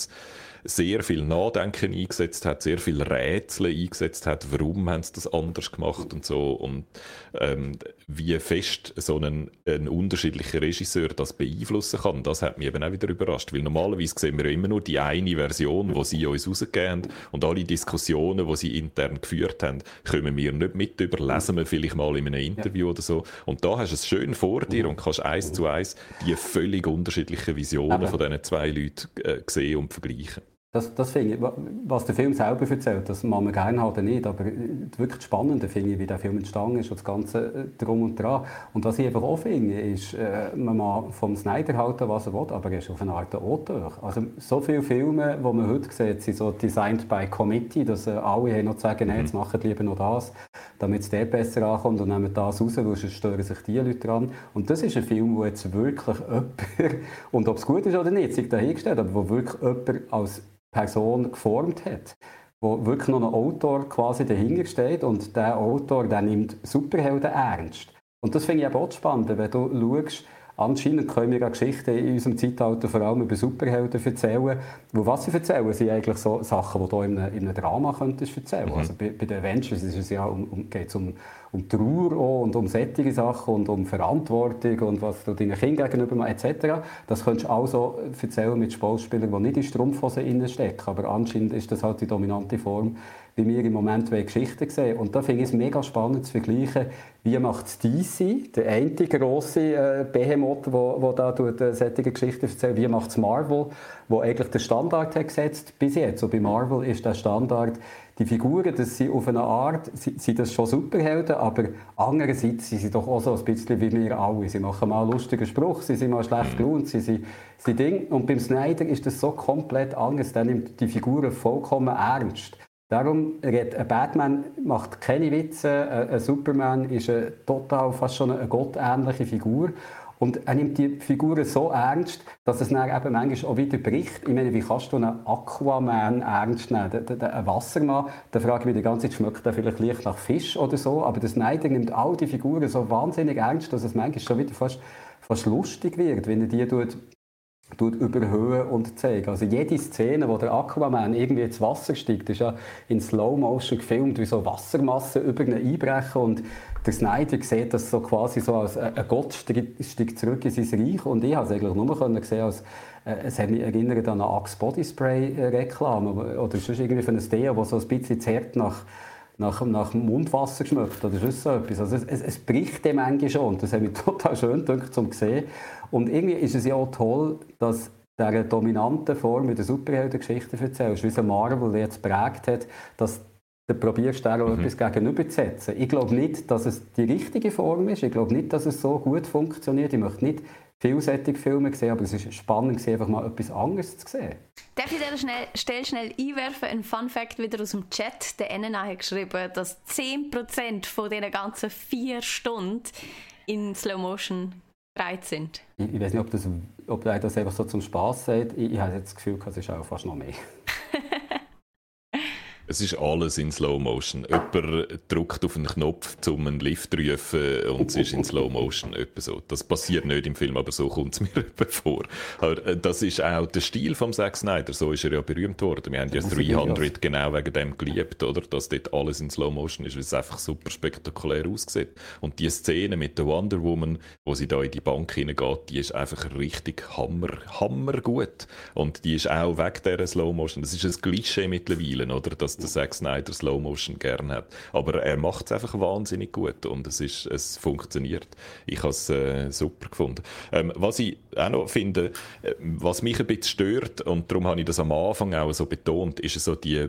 sehr viel Nachdenken eingesetzt hat, sehr viel Rätsel eingesetzt hat, warum haben sie das anders gemacht und so. Und ähm, wie fest so ein, ein unterschiedlicher Regisseur das beeinflussen kann, das hat mich eben auch wieder überrascht, weil normalerweise sehen wir ja immer nur die eine Version, die sie uns rausgegeben haben und alle Diskussionen, die sie intern geführt haben, kommen wir nicht mit über, lesen wir vielleicht mal in einem Interview ja. oder so und da hast du es schön vor dir und kannst eins zu eins die völlig unterschiedlichen Visionen von diesen zwei Leuten äh, sehen und vergleichen. Das, das finde ich, was der Film selber erzählt, das mag man gerne haben oder nicht, aber wirklich das Spannende finde ich, wie der Film entstanden ist und das Ganze äh, drum und dran. Und was ich einfach auch finde, ist, äh, man mag vom Snyder halten, was er will, aber er ist auf eine Art Autor. Also so viele Filme, die man heute sieht, sind so designed by committee, dass äh, alle haben noch sagen, jetzt mhm. machen lieber noch das, damit es dort besser ankommt und nehmen das raus, weil sonst stören sich die Leute dran. Und das ist ein Film, wo jetzt wirklich jemand, und ob es gut ist oder nicht, sei dahingestellt, aber wo wirklich jemand als Person geformt hat, wo wirklich noch ein Autor quasi dahinter steht und der Autor der nimmt Superhelden ernst. Und das finde ich auch spannend, wenn du schaust, Anscheinend können wir Geschichten in unserem Zeitalter vor allem über Superhelden erzählen. Wo was sie erzählen, sind eigentlich so Sachen, die du in einem, in einem Drama könntest erzählen mhm. Also bei, bei den Avengers ist es ja um, um, geht's um, um Trauer und um sättige Sachen und um Verantwortung und was du deinen Kindern gegenüber machst, etc. Das könntest du auch so erzählen mit Sportspielern, die nicht in Strumpfhosen stecken. Aber anscheinend ist das halt die dominante Form wie wir im Moment Geschichten sehen. Und da finde ich es mega spannend zu vergleichen, wie macht es DC, der eine grosse äh, Behemoth, wo da tut, äh, solche Geschichten erzählt, wie macht es Marvel, wo eigentlich den Standard hat gesetzt bis jetzt. So bei Marvel ist der Standard, die Figuren, das sind auf eine Art, sind das schon Superhelden, aber andererseits sind sie doch auch so ein bisschen wie wir alle. Sie machen mal einen lustigen Spruch, sie sind mal schlecht gelaunt, sie sind, sie Ding. Und beim Snyder ist das so komplett anders, der nimmt die Figuren vollkommen ernst. Darum redet ein Batman macht keine Witze, ein Superman ist eine total fast schon eine gottähnliche Figur. Und er nimmt die Figuren so ernst, dass es dann eben manchmal auch wieder bricht. Ich meine, wie kannst du einen Aquaman ernst nehmen? Ein Wassermann, da frage ich mich die ganze Zeit, schmeckt der vielleicht leicht nach Fisch oder so? Aber der Snyder nimmt all die Figuren so wahnsinnig ernst, dass es manchmal schon wieder fast, fast lustig wird, wenn er die tut überhöhen und zeigen. Also jede Szene, wo der Aquaman irgendwie ins Wasser steigt, ist ja in Slow Motion gefilmt, wie so Wassermassen über ihn einbrechen und der Snyder sieht das so quasi so als ein Gott steigt zurück in sein Reich und ich habe es eigentlich nur können sehen als äh, es hat mich erinnert an eine Axe Body Spray Reklame oder sonst irgendwie von einem Deo, wo so ein bisschen zerrt nach nach, nach Mundwasser geschmeckt oder ist so etwas. Also es, es, bricht dem eigentlich schon. Das hat mich total schön gedacht, zum sehen. Und irgendwie ist es ja auch toll, dass dieser dominanten Form mit der Superheldengeschichte erzählst, wie es Marvel jetzt prägt hat, dass du probierst auch mhm. etwas gegenüberzusetzen. Ich glaube nicht, dass es die richtige Form ist. Ich glaube nicht, dass es so gut funktioniert. Ich möchte nicht vielseitige Filme gesehen, aber es ist spannend, einfach mal etwas anderes zu sehen. Darf ich dir schnell, schnell, schnell einwerfen? Ein Fun Fact wieder aus dem Chat. Der NNA hat geschrieben, dass 10% von diesen ganzen vier Stunden in Slow Motion bereit sind. Ich, ich weiß nicht, ob, das, ob das einfach so zum Spaß sagt. Ich, ich habe jetzt das Gefühl, es ist auch fast noch mehr. Es ist alles in Slow Motion. Jemand drückt auf einen Knopf, um einen Lift zu rufen und es ist in Slow Motion. so. Das passiert nicht im Film, aber so kommt es mir vor. Aber äh, das ist auch der Stil von Zack Snyder. So ist er ja berühmt worden. Wir haben ja 300 genau wegen dem geliebt, oder? Dass dort alles in Slow Motion ist, weil es einfach super spektakulär aussieht. Und die Szene mit der Wonder Woman, wo sie da in die Bank hineingeht, die ist einfach richtig hammer, hammer gut. Und die ist auch wegen dieser Slow Motion. Das ist ein Klischee mittlerweile, oder? Dass der Zack Snyder Slow Motion gerne hat. Aber er macht es einfach wahnsinnig gut und es, ist, es funktioniert. Ich habe es äh, super gefunden. Ähm, was ich auch noch finde, äh, was mich ein bisschen stört, und darum habe ich das am Anfang auch so betont, ist so die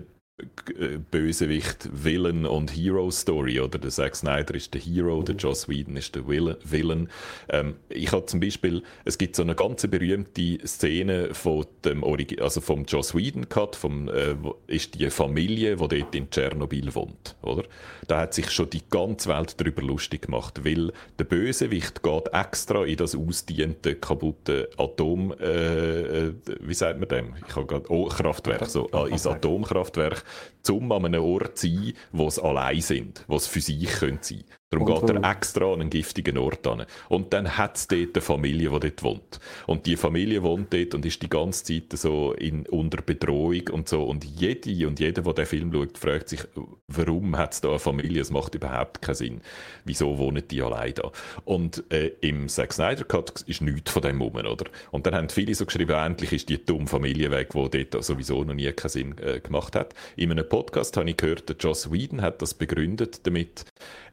Bösewicht, Villain und Hero Story, oder? Der Zack Snyder ist der Hero, der Joss Whedon ist der Villain. Ähm, ich habe zum Beispiel, es gibt so eine ganz berühmte Szene von dem Origi also vom Joss Whedon Cut, vom, äh, ist die Familie, die dort in Tschernobyl wohnt, oder? Da hat sich schon die ganze Welt darüber lustig gemacht, weil der Bösewicht geht extra in das ausdiente, kaputte Atom, äh, äh wie sagt man dem? Ich habe gerade, oh, Kraftwerk, so, äh, ins Atomkraftwerk um an einem Ort zu sein, wo sie allein sind, wo sie für sich können sein Darum und geht er extra an einen giftigen Ort an. Und dann hat es dort eine Familie, die dort wohnt. Und die Familie wohnt dort und ist die ganze Zeit so in, unter Bedrohung und so. Und jede und jeder, der den Film schaut, fragt sich, warum hat es da eine Familie? Es macht überhaupt keinen Sinn. Wieso wohnen die allein da? Und äh, im Zack Snyder Cut ist nichts von dem rum, oder? Und dann haben viele so geschrieben, endlich ist die dumme Familie weg, die dort sowieso noch nie keinen Sinn äh, gemacht hat. In einem Podcast habe ich gehört, der Joss Whedon hat das begründet damit,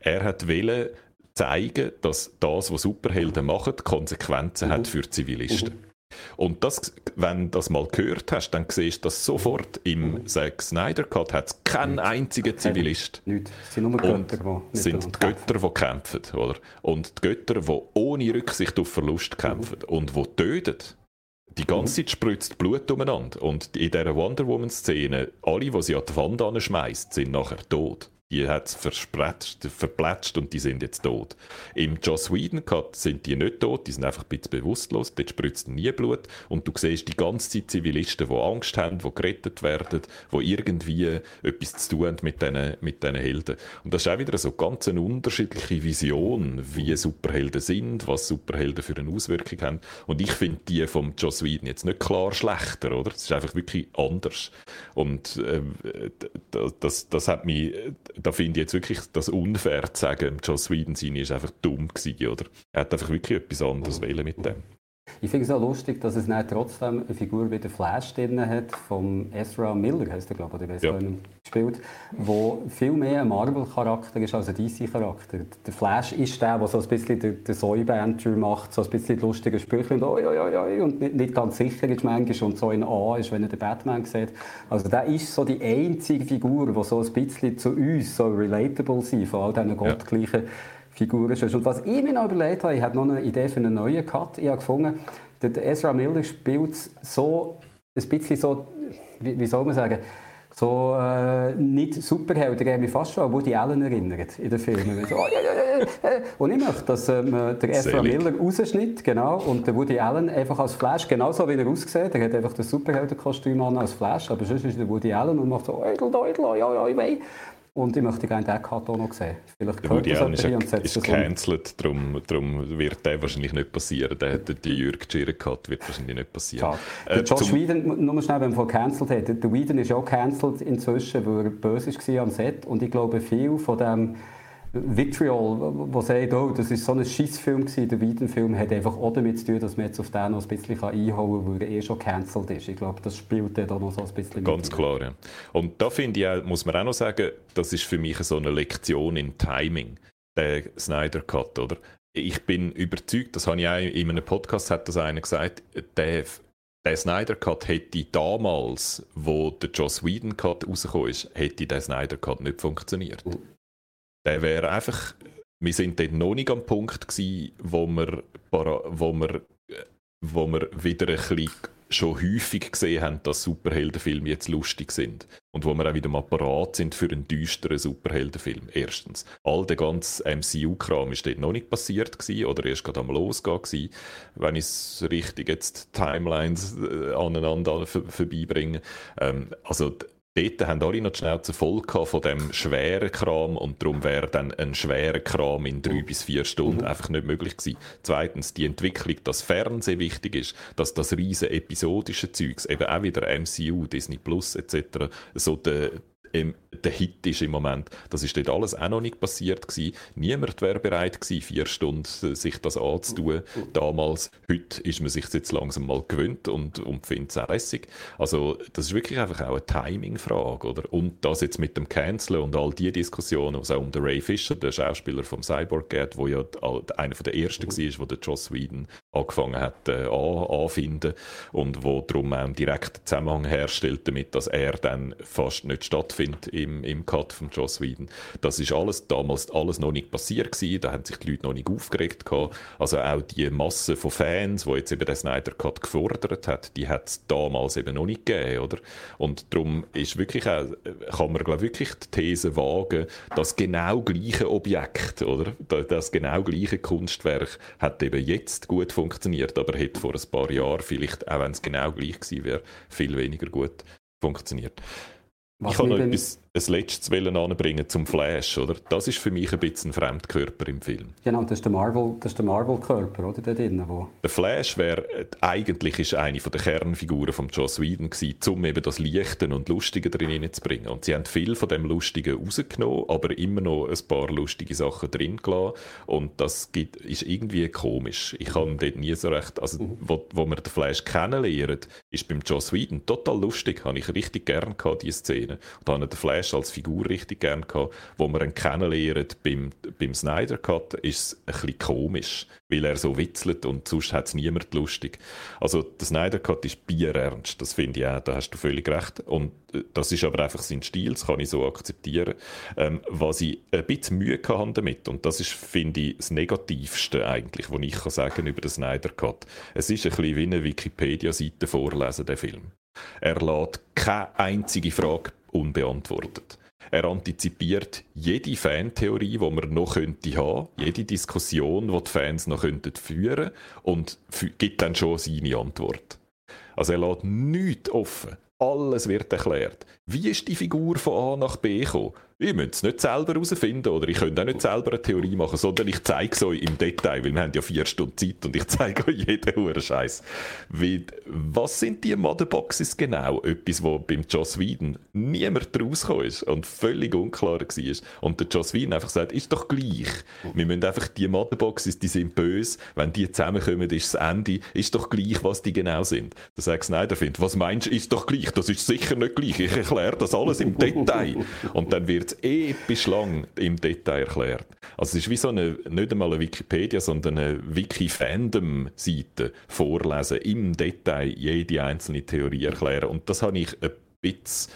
er hat wollen zeigen, dass das, was Superhelden machen, Konsequenzen mhm. hat für Zivilisten. Mhm. Und das, wenn du das mal gehört hast, dann siehst du das sofort. Im. Zack Snyder Cut hat es keinen einzigen Zivilist. Nicht. Es sind nur Götter, die sind die Götter, die kämpfen. Oder? Und die Götter, die ohne Rücksicht auf Verlust kämpfen mhm. und die töten. Die ganze Zeit spritzt Blut umeinander. Und in dieser Wonder Woman-Szene, alle, die sie an die Wand anschmeißt, sind nachher tot die hat es verplätscht und die sind jetzt tot. Im Joss Whedon Cut sind die nicht tot, die sind einfach ein bisschen bewusstlos, dort spritzt nie Blut und du siehst die ganze Zeit Zivilisten, die Angst haben, die gerettet werden, die irgendwie etwas zu tun haben mit diesen, mit Helden. Und das ist auch wieder so ganz eine unterschiedliche Vision, wie Superhelden sind, was Superhelden für eine Auswirkung haben. Und ich finde die vom Joss Whedon jetzt nicht klar schlechter, oder? Es ist einfach wirklich anders. Und äh, das, das hat mich da finde ich jetzt wirklich das unfair zu sagen, Joss Whedon seine ist einfach dumm gewesen, oder? Er hat einfach wirklich etwas anderes wählen mit dem. Ich finde es auch lustig, dass es nicht trotzdem eine Figur wie der Flash drin hat, von Ezra Miller, heißt er, glaube ich, oder ja. gespielt, wo viel mehr ein Marvel-Charakter ist als ein DC-Charakter. Der Flash ist der, der so ein bisschen den, den Soy-Banter macht, so ein bisschen lustige Sprüche und, oi, oi, oi, und nicht, nicht, ganz sicher ist manchmal und so in A ist, wenn er den Batman sieht. Also der ist so die einzige Figur, die so ein bisschen zu uns so relatable sind, von all diesen gottgleichen ja Figur ist. Und was ich mir noch überlegt habe, ich habe noch eine Idee für einen neuen Cut. Ich habe gefunden, der Ezra Miller spielt so ein bisschen so, wie, wie soll man sagen, so äh, nicht Superheld, der mich fast schon an Woody Allen erinnert in den Filmen. So, oh, ja, ja, ja. Und ich möchte, dass ähm, der Ezra Miller rausschnitt, genau, und der Woody Allen einfach als Flash, genauso wie er aussieht, er hat einfach das Superheldenkostüm an als Flash, aber sonst ist der Woody Allen und macht so, Eudel, Eudel, ja, ja, ich weiß. Und ich möchte gerne den auch noch sehen. Vielleicht gehört das Allen ist, ist gecancelt, darum, darum wird der wahrscheinlich nicht passieren. Der, der, der Jürg Tschirren Cut wird wahrscheinlich nicht passieren. Äh, der Josh Whedon, nur schnell, wenn wir von gecancelt haben, der Whedon ist auch gecancelt inzwischen, weil er böse war am Set. Und ich glaube, viel von dem Vitriol, der sagt, oh, das ist so ein Schissfilm gewesen, der Whedon-Film, hat einfach auch damit zu tun, dass man jetzt auf den noch ein bisschen einhauen kann, weil er eh schon cancelled ist. Ich glaube, das spielt dann noch so ein bisschen Ganz mit. klar, ja. Und da finde ich auch, muss man auch noch sagen, das ist für mich so eine Lektion in Timing, der Snyder Cut, oder? Ich bin überzeugt, das habe ich auch in einem Podcast hat das einer gesagt, der der Snyder Cut hätte damals, wo der Joss Whedon Cut rausgekommen ist, hätte der Snyder Cut nicht funktioniert. Uh der wäre einfach, wir sind dort noch nicht am Punkt gewesen, wo wir, wo wir, wo wir wieder ein bisschen schon häufig gesehen haben, dass Superheldenfilme jetzt lustig sind. Und wo wir auch wieder mal parat sind für einen düsteren Superheldenfilm. Erstens. All der ganze MCU-Kram ist dort noch nicht passiert gewesen, oder erst gerade am Losgehen gewesen, wenn ich es richtig jetzt Timelines äh, aneinander vorbeibringe. Ähm, also dort haben alle noch die Schnauze voll von dem schweren Kram und darum wäre dann ein schwerer Kram in drei mhm. bis vier Stunden mhm. einfach nicht möglich gewesen. Zweitens die Entwicklung, dass Fernsehen wichtig ist, dass das riesen episodische Zeugs, eben auch wieder MCU, Disney Plus etc., so der, ähm, der Hit ist im Moment. Das ist dort alles auch noch nicht passiert gewesen. Niemand wäre bereit gewesen, vier Stunden äh, sich das anzutun. Damals, heute ist man sich jetzt langsam mal gewöhnt und, und findet es auch lässig. Also das ist wirklich einfach auch eine Timing-Frage, oder? Und das jetzt mit dem Canceln und all die Diskussionen, was auch um den Ray Fisher, der Schauspieler vom Cyborg geht, wo ja einer der ersten war, wo der Joss Whedon angefangen hat äh, an, anfinden und wo darum auch einen direkten Zusammenhang herstellt damit, dass er dann fast nicht stattfindet im, im Cut von Joss Whedon. Das ist alles damals alles noch nicht passiert gewesen, da haben sich die Leute noch nicht aufgeregt gehabt. Also auch die Masse von Fans, wo jetzt eben der Snyder Cut gefordert hat, die hat es damals eben noch nicht gegeben, oder? Und darum ist wirklich auch, kann man glaube wirklich die These wagen, das genau gleiche Objekt, oder? Das genau gleiche Kunstwerk hat eben jetzt gut funktioniert, aber hätte vor ein paar Jahren vielleicht, auch wenn es genau gleich gewesen wäre, viel weniger gut funktioniert. Was ich kann noch etwas, ein letztes anbringen zum Flash, oder? Das ist für mich ein bisschen ein Fremdkörper im Film. Genau, das ist der Marvel, das ist der Marvel-Körper, oder? Da drin, wo... Der Flash wäre, eigentlich ist eine der Kernfiguren von Joss Whedon gewesen, um eben das Leichte und Lustige drin zu bringen. Und sie haben viel von dem Lustigen rausgenommen, aber immer noch ein paar lustige Sachen drin gelassen. Und das gibt, ist irgendwie komisch. Ich habe dort nie so recht, also, mhm. wo, wo wir den Flash kennenlernen, ist beim Joss Whedon total lustig, habe ich richtig gern gehabt, diese Szene. Und habe den Flash als Figur richtig gern gehabt. Wo wir ihn kennenlernen beim, beim Snyder Cut, ist es ein bisschen komisch, weil er so witzelt und sonst hat es niemand lustig. Also der Snyder Cut ist bierernst, das finde ich auch, da hast du völlig recht. Und äh, das ist aber einfach sein Stil, das kann ich so akzeptieren. Ähm, was ich ein bisschen Mühe hatte damit, und das ist, finde ich, das Negativste eigentlich, was ich kann sagen über den Snyder Cut. Es ist ein bisschen wie eine Wikipedia-Seite vorlesen, der Film. Er lässt keine einzige Frage unbeantwortet. Er antizipiert jede Fantheorie, die man noch könnte haben, jede Diskussion, die die Fans noch könnten führen und gibt dann schon seine Antwort. Also er lässt nichts offen. Alles wird erklärt. Wie ist die Figur von A nach B gekommen? Ich müsst es nicht selber herausfinden oder ich könnte auch nicht selber eine Theorie machen, sondern ich zeige es euch im Detail, weil wir haben ja vier Stunden Zeit und ich zeige euch jeden Huren Scheiß. Was sind die Motherboxes genau? Etwas, wo beim Joss Whedon niemand rausgekommen ist und völlig unklar war. Und der Joss Whedon einfach sagt, ist doch gleich. Wir müssen einfach die Motherboxes, die sind böse. Wenn die zusammenkommen, ist das Ende. Ist doch gleich, was die genau sind. Der Zack Snyder findet, was meinst du, ist doch gleich? Das ist sicher nicht gleich. Ich erkläre das alles im Detail. Und dann wird episch lang im Detail erklärt. Also es ist wie so eine, nicht einmal eine Wikipedia, sondern eine Wiki-Fandom-Seite vorlesen, im Detail jede einzelne Theorie erklären. Und das habe ich ein bisschen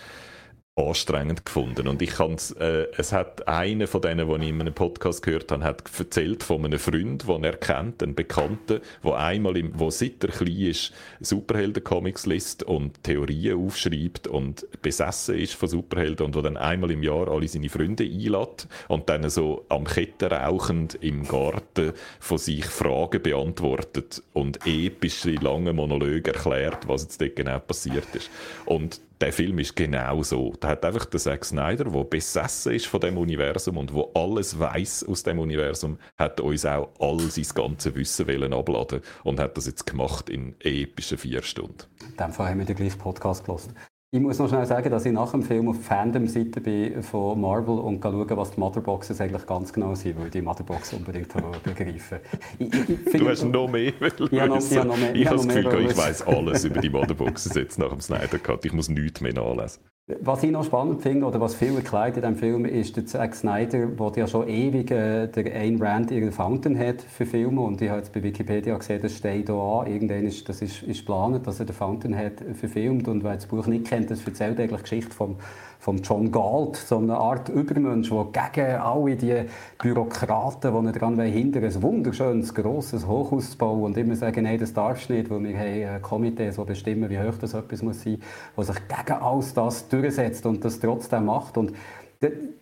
anstrengend gefunden. Und ich kann's, äh, es hat einer von denen, die ich in einem Podcast gehört habe, hat erzählt von einem Freund, den er kennt, einen Bekannten, wo einmal, im, wo seit er klein ist, Superhelden-Comics liest und Theorien aufschreibt und besessen ist von Superhelden und wo dann einmal im Jahr alle seine Freunde einlädt und dann so am Ketten rauchend im Garten von sich Fragen beantwortet und epische lange Monologe erklärt, was jetzt dort genau passiert ist. Und der Film ist genau so. Da hat einfach der Zack Snyder, der besessen ist von dem Universum und wo alles weiß aus dem Universum, hat uns auch all sein ganzes Wissen wollen abladen und hat das jetzt gemacht in epischen vier Stunden. In dem Fall haben wir den gleichen Podcast gelassen. Ich muss noch schnell sagen, dass ich nach dem Film auf Fandom-Seite bin von Marvel und schauen, was die Motherboxes eigentlich ganz genau sind, weil ich die Motherbox unbedingt begreifen ich, ich, Du hast noch mehr Ich habe noch, noch mehr. Ich habe das Gefühl, ich weiß alles über die Motherboxes jetzt nach dem Snyder Cut. Ich muss nichts mehr nachlesen. Was ich noch spannend finde, oder was viel erklärt in diesem Film, ist der Zack Snyder, der ja schon ewig äh, der Ayn Rand ihren Fountainhead für Filme. Und ich habe jetzt bei Wikipedia gesehen, das steht hier an, irgendwann ist, das ist, ist geplant, dass er den Fountainhead verfilmt und wer das Buch nicht kennt, das erzählt eigentlich die Geschichte vom von John Galt, so eine Art Übermensch, der gegen alle die Bürokraten, die daran hindern ein wunderschönes, grosses Hochhaus zu bauen und immer sagen, nein, das darfst du nicht, weil wir haben ein Komitee, so bestimmen, wie hoch das etwas muss sein, der sich gegen alles das durchsetzt und das trotzdem macht. Und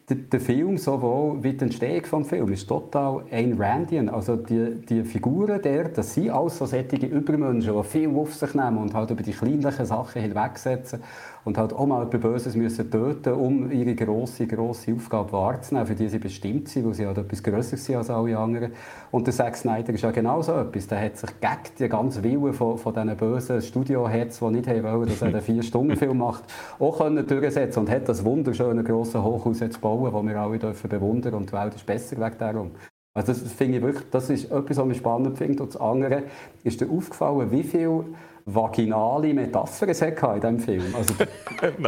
der, der, Film, sowohl wie die Entstehung des Films, ist total ein Randian. Also die, die Figuren der, das sind alles so solche Übermenschen, die viel auf sich nehmen und halt über die kleinlichen Sachen hinwegsetzen und halt auch mal etwas Böses müssen töten, um ihre grosse, grosse Aufgabe wahrzunehmen, für die sie bestimmt sind, weil sie halt etwas grösser sind als alle anderen. Und der Zack Snyder ist ja genau so etwas. Der hat sich gegen die ganze Wille von, von diesen bösen Studio-Heads, die nicht wollen, dass er einen Vier-Stunden-Film macht, auch können durchsetzen und hat das wunderschöne grosse Hochhaus jetzt bauen, das wir alle dürfen bewundern und die Welt ist besser wegen darum. Also das finde ich wirklich, das ist etwas, was ich spannend finde. Und das andere ist dir aufgefallen, wie viel vaginale Metaphern es in diesem Film. Also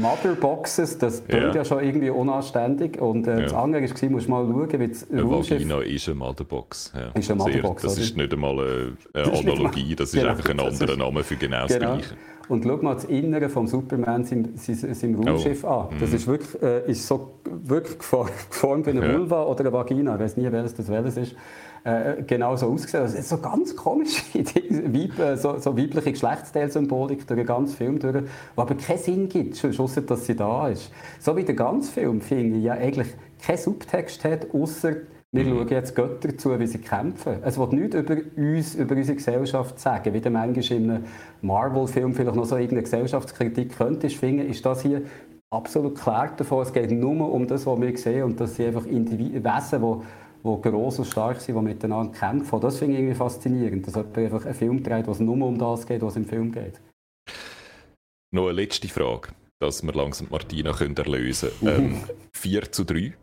Motherboxes, das klingt ja. ja. schon irgendwie unanständig. Und äh, ja. das andere war, musst mal schauen, wie das Eine Vagina ist eine Motherbox. Ja. Ist eine Motherbox, Sehr, Das ist nicht einmal eine, Analogie, das ist genau. einfach ein anderer Name für genau, genau. das Gleiche. Und schau mal das Innere vom Superman, seinem, seinem Raumschiff oh. an. Das mhm. ist wirklich, äh, ist so, wirklich geformt wie eine Vulva oder eine Vagina. Ich weiß nie, welches das welches ist äh, genau so ausgesehen. Das ist so ganz komisch, äh, so, so weibliche Geschlechtsteilsymbolik durch den ganzen Film durch, die aber keinen Sinn gibt, außer dass sie da ist. So wie der ganze Film, finde ich, ja eigentlich keinen Subtext hat, außer Wir schauen jetzt Götter zu, wie sie kämpfen. Es wird nichts über uns, über unsere Gesellschaft sagen. Wie du manchmal in einem Marvel-Film vielleicht noch so irgendeine Gesellschaftskritik könntest finden, ist das hier absolut klar davon. Es geht nur um das, was wir sehen und das sind einfach Individuen, Wesen, die die gross und stark sind, die miteinander kämpfen. Das finde ich irgendwie faszinierend, dass jemand einfach einen Film dreht, es nur um das geht, was im Film geht. Noch eine letzte Frage, dass wir langsam Martina können erlösen können. Ähm, 4 zu 3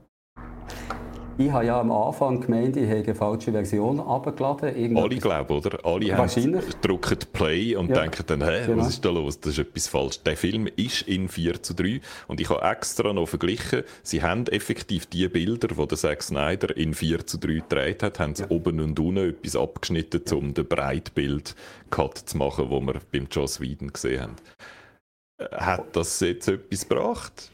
ich habe ja am Anfang gemeint, ich habe eine falsche Version abgeladen. Alle glauben, oder? Alle haben, drücken Play und ja. denken dann, hä, genau. was ist da los? Das ist etwas falsch. Der Film ist in 4 zu 3 und ich habe extra noch verglichen, sie haben effektiv die Bilder, die der Zack Snyder in 4 zu 3 gedreht hat, haben sie ja. oben und unten etwas abgeschnitten, um den Breitbild-Cut zu machen, den wir beim Joss Whedon gesehen haben. Äh, hat das jetzt etwas gebracht?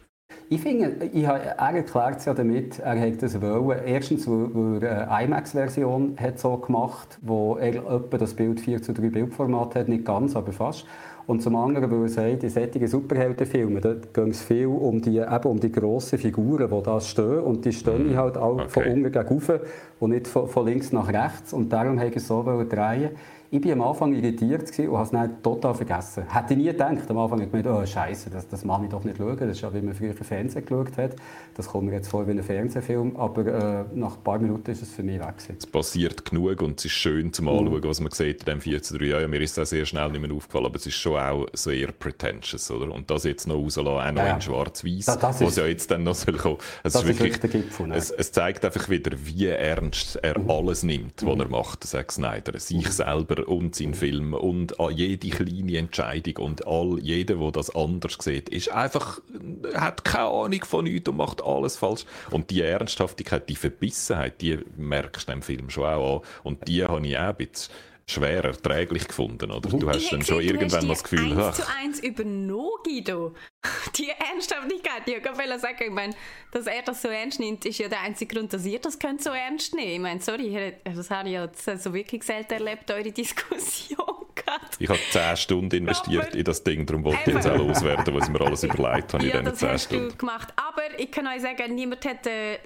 Ich finde, ich habe, er erklärt es ja damit, er hat das wollen. Erstens, weil, er eine IMAX-Version so gemacht wo er etwa das Bild 4 zu 3 Bildformat hat, nicht ganz, aber fast. Und zum anderen, weil er sagt, in solchen Superheldenfilmen, dort geht es viel um die, eben um die grossen Figuren, die da stehen. Und die stehen mhm. halt auch okay. von unten gegen und nicht von, von links nach rechts. Und darum habe ich es so drehen ich war am Anfang irritiert und habe es dann total vergessen. Hätte ich nie gedacht. Am Anfang habe ich gedacht, oh Scheiße, das, das mag ich doch nicht schauen. Das ist ja, wie man früher Fernsehen geschaut hat. Das kommt mir jetzt vor wie ein Fernsehfilm. Aber äh, nach ein paar Minuten ist es für mich weg. Es passiert genug und es ist schön zum Anschauen, mhm. was man sieht in dem 14 Ja, ja, mir ist das sehr schnell nicht mehr aufgefallen, aber es ist schon auch sehr pretentious. Oder? Und das jetzt noch rauslassen, auch noch ja, in schwarz-weiß, was ja jetzt dann noch soll kommen. Es das ist wirklich, Gipfel, es, es, zeigt einfach wieder, wie ernst er mhm. alles nimmt, was mhm. er macht, Zack Snyder. Sich mhm. selber Charakter und seinen Film und jede kleine Entscheidung und all, jeder, der das anders sieht, ist einfach, hat keine Ahnung von nichts und macht alles falsch. Und die Ernsthaftigkeit, die Verbissenheit, die merkst du im Film schon auch an. Und die habe ich auch ein bisschen schwer erträglich gefunden, oder? Du hast dann schon irgendwann das Gefühl, eins zu eins übernommen, Guido. Die Ernsthaftigkeit, ich wollte sagen, ich meine, dass er das so ernst nimmt, ist ja der einzige Grund, dass ihr das könnt so ernst nehmen Ich meine, sorry, das habe ich ja so wirklich selten erlebt, eure Diskussion gehabt. Ich habe zehn Stunden investiert aber, in das Ding, darum wollte ich jetzt auch loswerden, was ich mir alles überlegt habe ja, in diesen zehn Stunden. Du gemacht. Aber ich kann euch sagen, niemand hätte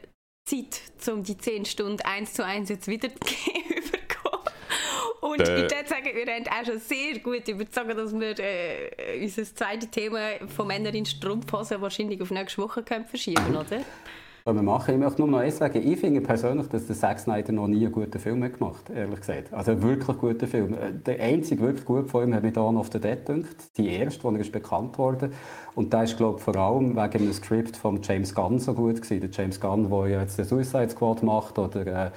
Zeit, um die zehn Stunden eins zu eins jetzt wieder zu geben und ich würde sagen, wir haben auch schon sehr gut überzeugt, dass wir äh, unser zweites Thema von Männern in Strumpfhosen wahrscheinlich auf nächste Woche können verschieben oder? Was wir machen. Ich möchte nur noch eins sagen. Ich finde persönlich, dass der Zack Snyder noch nie einen guten Film hat gemacht ehrlich gesagt. Also einen wirklich guten Film. Der einzige wirklich gute von ihm hat mich Dawn of the Dead gedacht. Die erste, die er ist bekannt wurde. Und der ist, glaube ich, vor allem wegen einem Skript von James Gunn so gut gewesen. Der James Gunn, der jetzt den Suicide Squad macht oder äh,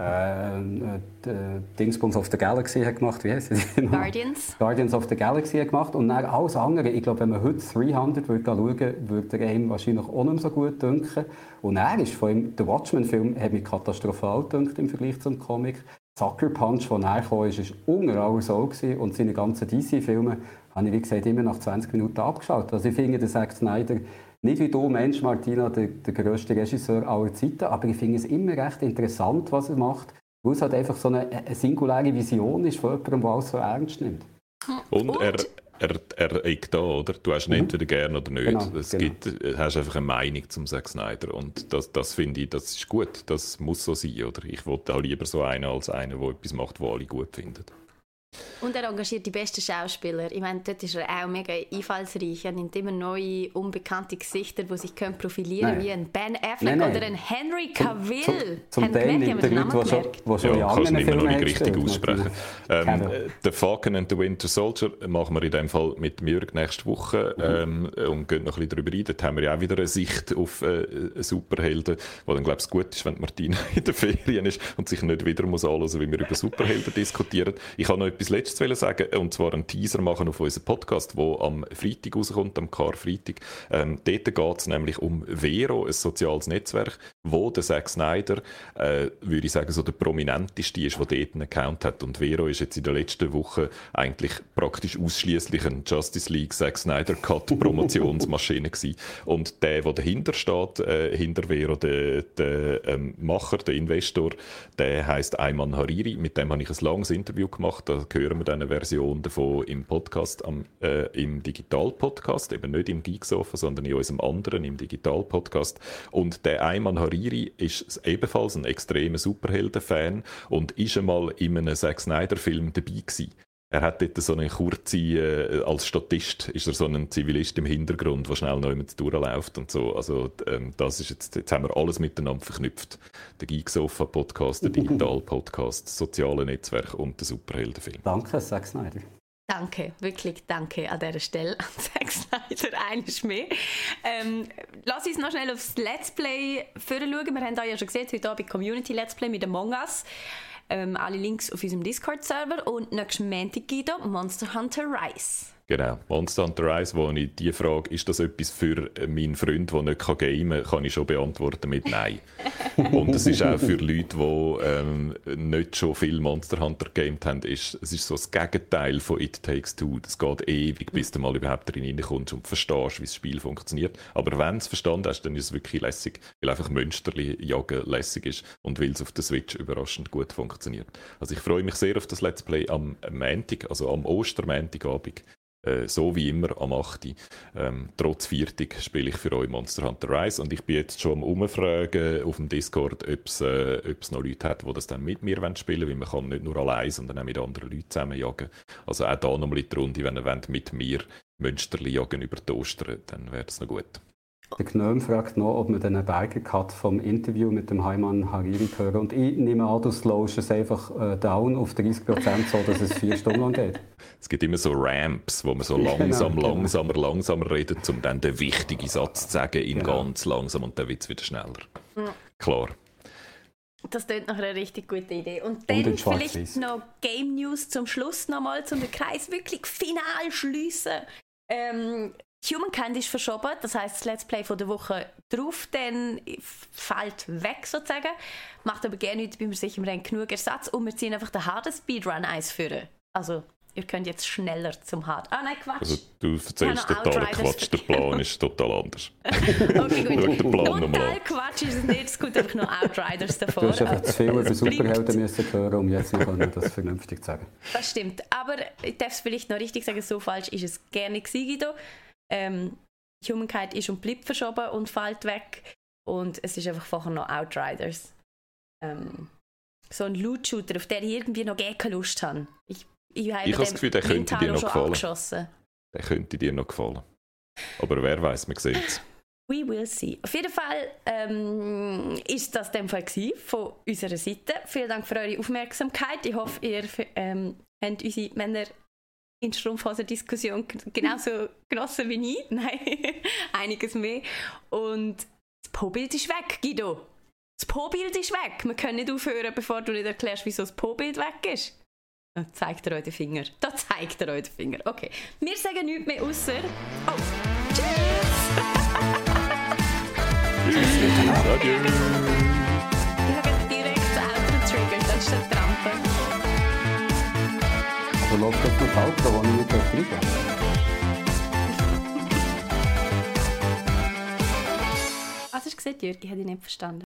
äh, äh, Dingsbums of the Galaxy hat gemacht, wie heißt es? Guardians. Guardians of the Galaxy hat gemacht und dann alles andere. Ich glaube, wenn man heute 300 würde schauen, würde er ihm wahrscheinlich auch nicht so gut denken. Und er ist von ihm, der Watchmen-Film hat mich katastrophal gedacht im Vergleich zum Comic. Sucker Punch, der kam, ist, ist unter aller Sau und seine ganzen DC-Filme habe ich, wie gesagt, immer nach 20 Minuten abgeschaut. Also ich finde, der Zack Snyder nicht wie du, Mensch, Martina, der, der grösste Regisseur aller Zeiten, aber ich finde es immer recht interessant, was er macht, weil es halt einfach so eine, eine singuläre Vision ist von jemandem, der alles so ernst nimmt. Und, Und? er, er, er eckt da, oder? Du hast ihn mhm. entweder gern oder nicht. Genau, es genau. Gibt, hast einfach eine Meinung zum Zack Snyder und das, das finde ich, das ist gut. Das muss so sein, oder? Ich wollte auch lieber so einen als einen, der etwas macht, was alle gut finden. Und er engagiert die besten Schauspieler. Ich meine, dort ist er auch mega einfallsreich. Er nimmt immer neue, unbekannte Gesichter, die sich können profilieren können, wie ein Ben Affleck nein, nein. oder ein Henry Cavill. Zum, zum, zum Teil nimmt er Leute, die schon, die schon ja, in anderen Filmen noch nicht richtig aussprechen. Ähm, the Falcon and the Winter Soldier machen wir in dem Fall mit Jürg nächste Woche mhm. ähm, und gehen noch ein bisschen darüber rein. Dort haben wir ja auch wieder eine Sicht auf äh, Superhelden, wo dann, glaube ich, gut ist, wenn Martina in den Ferien ist und sich nicht wieder muss anhören, wie wir über Superhelden diskutieren. Ich habe noch etwas Letztes sagen, und zwar einen Teaser machen auf unseren Podcast, der am Freitag rauskommt, am Karfreitag. Ähm, dort geht es nämlich um Vero, ein soziales Netzwerk, wo der Zack Snyder, äh, würde ich sagen, so der prominenteste ist, der dort einen Account hat. Und Vero ist jetzt in der letzten Woche eigentlich praktisch ausschließlich ein Justice League Zack Snyder Cut Promotionsmaschine gewesen. Und der, der dahinter steht, äh, hinter Vero, der, der ähm, Macher, der Investor, der heißt Ayman Hariri. Mit dem habe ich ein langes Interview gemacht. Da hören wir dann eine Version davon im Podcast, am, äh, im Digital-Podcast, eben nicht im Geeksofa, sondern in unserem anderen, im Digital-Podcast. Und der Ayman Hariri Hariri ist ebenfalls ein extremer Superhelden-Fan und ist einmal in einem Zack Snyder-Film dabei gewesen. Er hat dort so eine kurze, äh, als Statist ist er so ein Zivilist im Hintergrund, der schnell noch jemand durchläuft und so. Also ähm, das ist jetzt, jetzt haben wir alles miteinander verknüpft. Der Geeksofa-Podcast, der Digital-Podcast, soziale Netzwerk und der Superheldenfilm. Danke, Zack Snyder. Danke, wirklich danke an dieser Stelle an Zack Snyder, eines mehr. Ähm, lass uns noch schnell aufs Let's Play schauen. Wir haben da ja schon gesehen, heute Abend Community Let's Play mit Among Us. Ähm, alle Links auf unserem Discord-Server und nächsten Montag Guido Monster Hunter Rise. Genau, Monster Hunter Rise, wo ich die Frage, ist das etwas für meinen Freund, der nicht gamen kann, kann ich schon beantworten mit Nein. und es ist auch für Leute, die ähm, nicht schon viel Monster Hunter gamed haben, ist, es ist so das Gegenteil von It Takes Two. Das geht ewig, bis du mal überhaupt drin reinkommst und verstehst, wie das Spiel funktioniert. Aber wenn du es verstanden hast, dann ist es wirklich lässig, weil einfach Münsterli jagen lässig ist und weil es auf der Switch überraschend gut funktioniert. Also ich freue mich sehr auf das Let's Play am Montag, also am Ostermontagabend. Äh, so wie immer am 8. Ähm, trotz Viertig spiele ich für euch Monster Hunter Rise und ich bin jetzt schon am Umfragen auf dem Discord, ob es äh, noch Leute hat, die das dann mit mir spielen wollen, weil man kann nicht nur allein, sondern auch mit anderen Leuten zusammen jagen. Also auch da nochmal in die Runde, wenn ihr mit mir Münsterli jagen über die Ostern, dann wäre das noch gut. Der Gnome fragt noch, ob man den Berger-Cut vom Interview mit dem Heimann Hariri hören. Und ich nehme an, du slowst es einfach äh, down auf 30 Prozent, so dass es vier Stunden lang geht. Es gibt immer so Ramps, wo man so genau, langsam, genau, langsamer, genau. langsamer redet, um dann den wichtigen Satz zu sagen, in genau. ganz langsam und dann wird es wieder schneller. Ja. Klar. Das klingt nach einer richtig guten Idee. Und dann und vielleicht noch Game News zum Schluss nochmal, um den Kreis wirklich final schließen. Ähm, Humankind ist verschoben, das heißt das Let's Play von der Woche drauf, dann fällt weg sozusagen. Macht aber gerne nicht, bin mir sicher, wir haben genug Ersatz und wir ziehen einfach den harten Speedrun eins führen. Also ihr könnt jetzt schneller zum Hard. Ah nein, Quatsch. Also du erzählst total Quatsch, der Plan ist total anders. okay, gut. total Quatsch ist es nicht, es kommt einfach noch Outriders davor. Du hast einfach zu viel über Superhelden müssen hören, um jetzt noch das vernünftig zu sagen. Das stimmt, aber ich darf es vielleicht noch richtig sagen, so falsch ist es gerne gewesen, Guido ähm, Humankind ist und bleibt verschoben und fällt weg. Und es ist einfach vorher noch Outriders. Ähm, so ein Loot-Shooter, auf den ich irgendwie noch keine Lust habe. Ich, ich habe das Gefühl, der könnte dir noch gefallen. Der könnte dir noch gefallen. Aber wer weiß, man sieht es. We will see. Auf jeden Fall ähm, ist das dem Fall von unserer Seite. Vielen Dank für eure Aufmerksamkeit. Ich hoffe, ihr ähm, habt unsere Männer in Strumpfhosen-Diskussion genauso genossen wie ich. Nein, einiges mehr. Und das Po-Bild ist weg, Guido. Das Po-Bild ist weg. Wir können nicht aufhören, bevor du nicht erklärst, wieso das Po-Bild weg ist. Da zeigt er euch den Finger. Da zeigt er euch den Finger. Okay. Wir sagen nichts mehr außer. Oh, tschüss! Tschüss! Da läuft jetzt noch Auto, wo ich nicht fliegen Was hast du Jürgen? Ich habe dich nicht verstanden.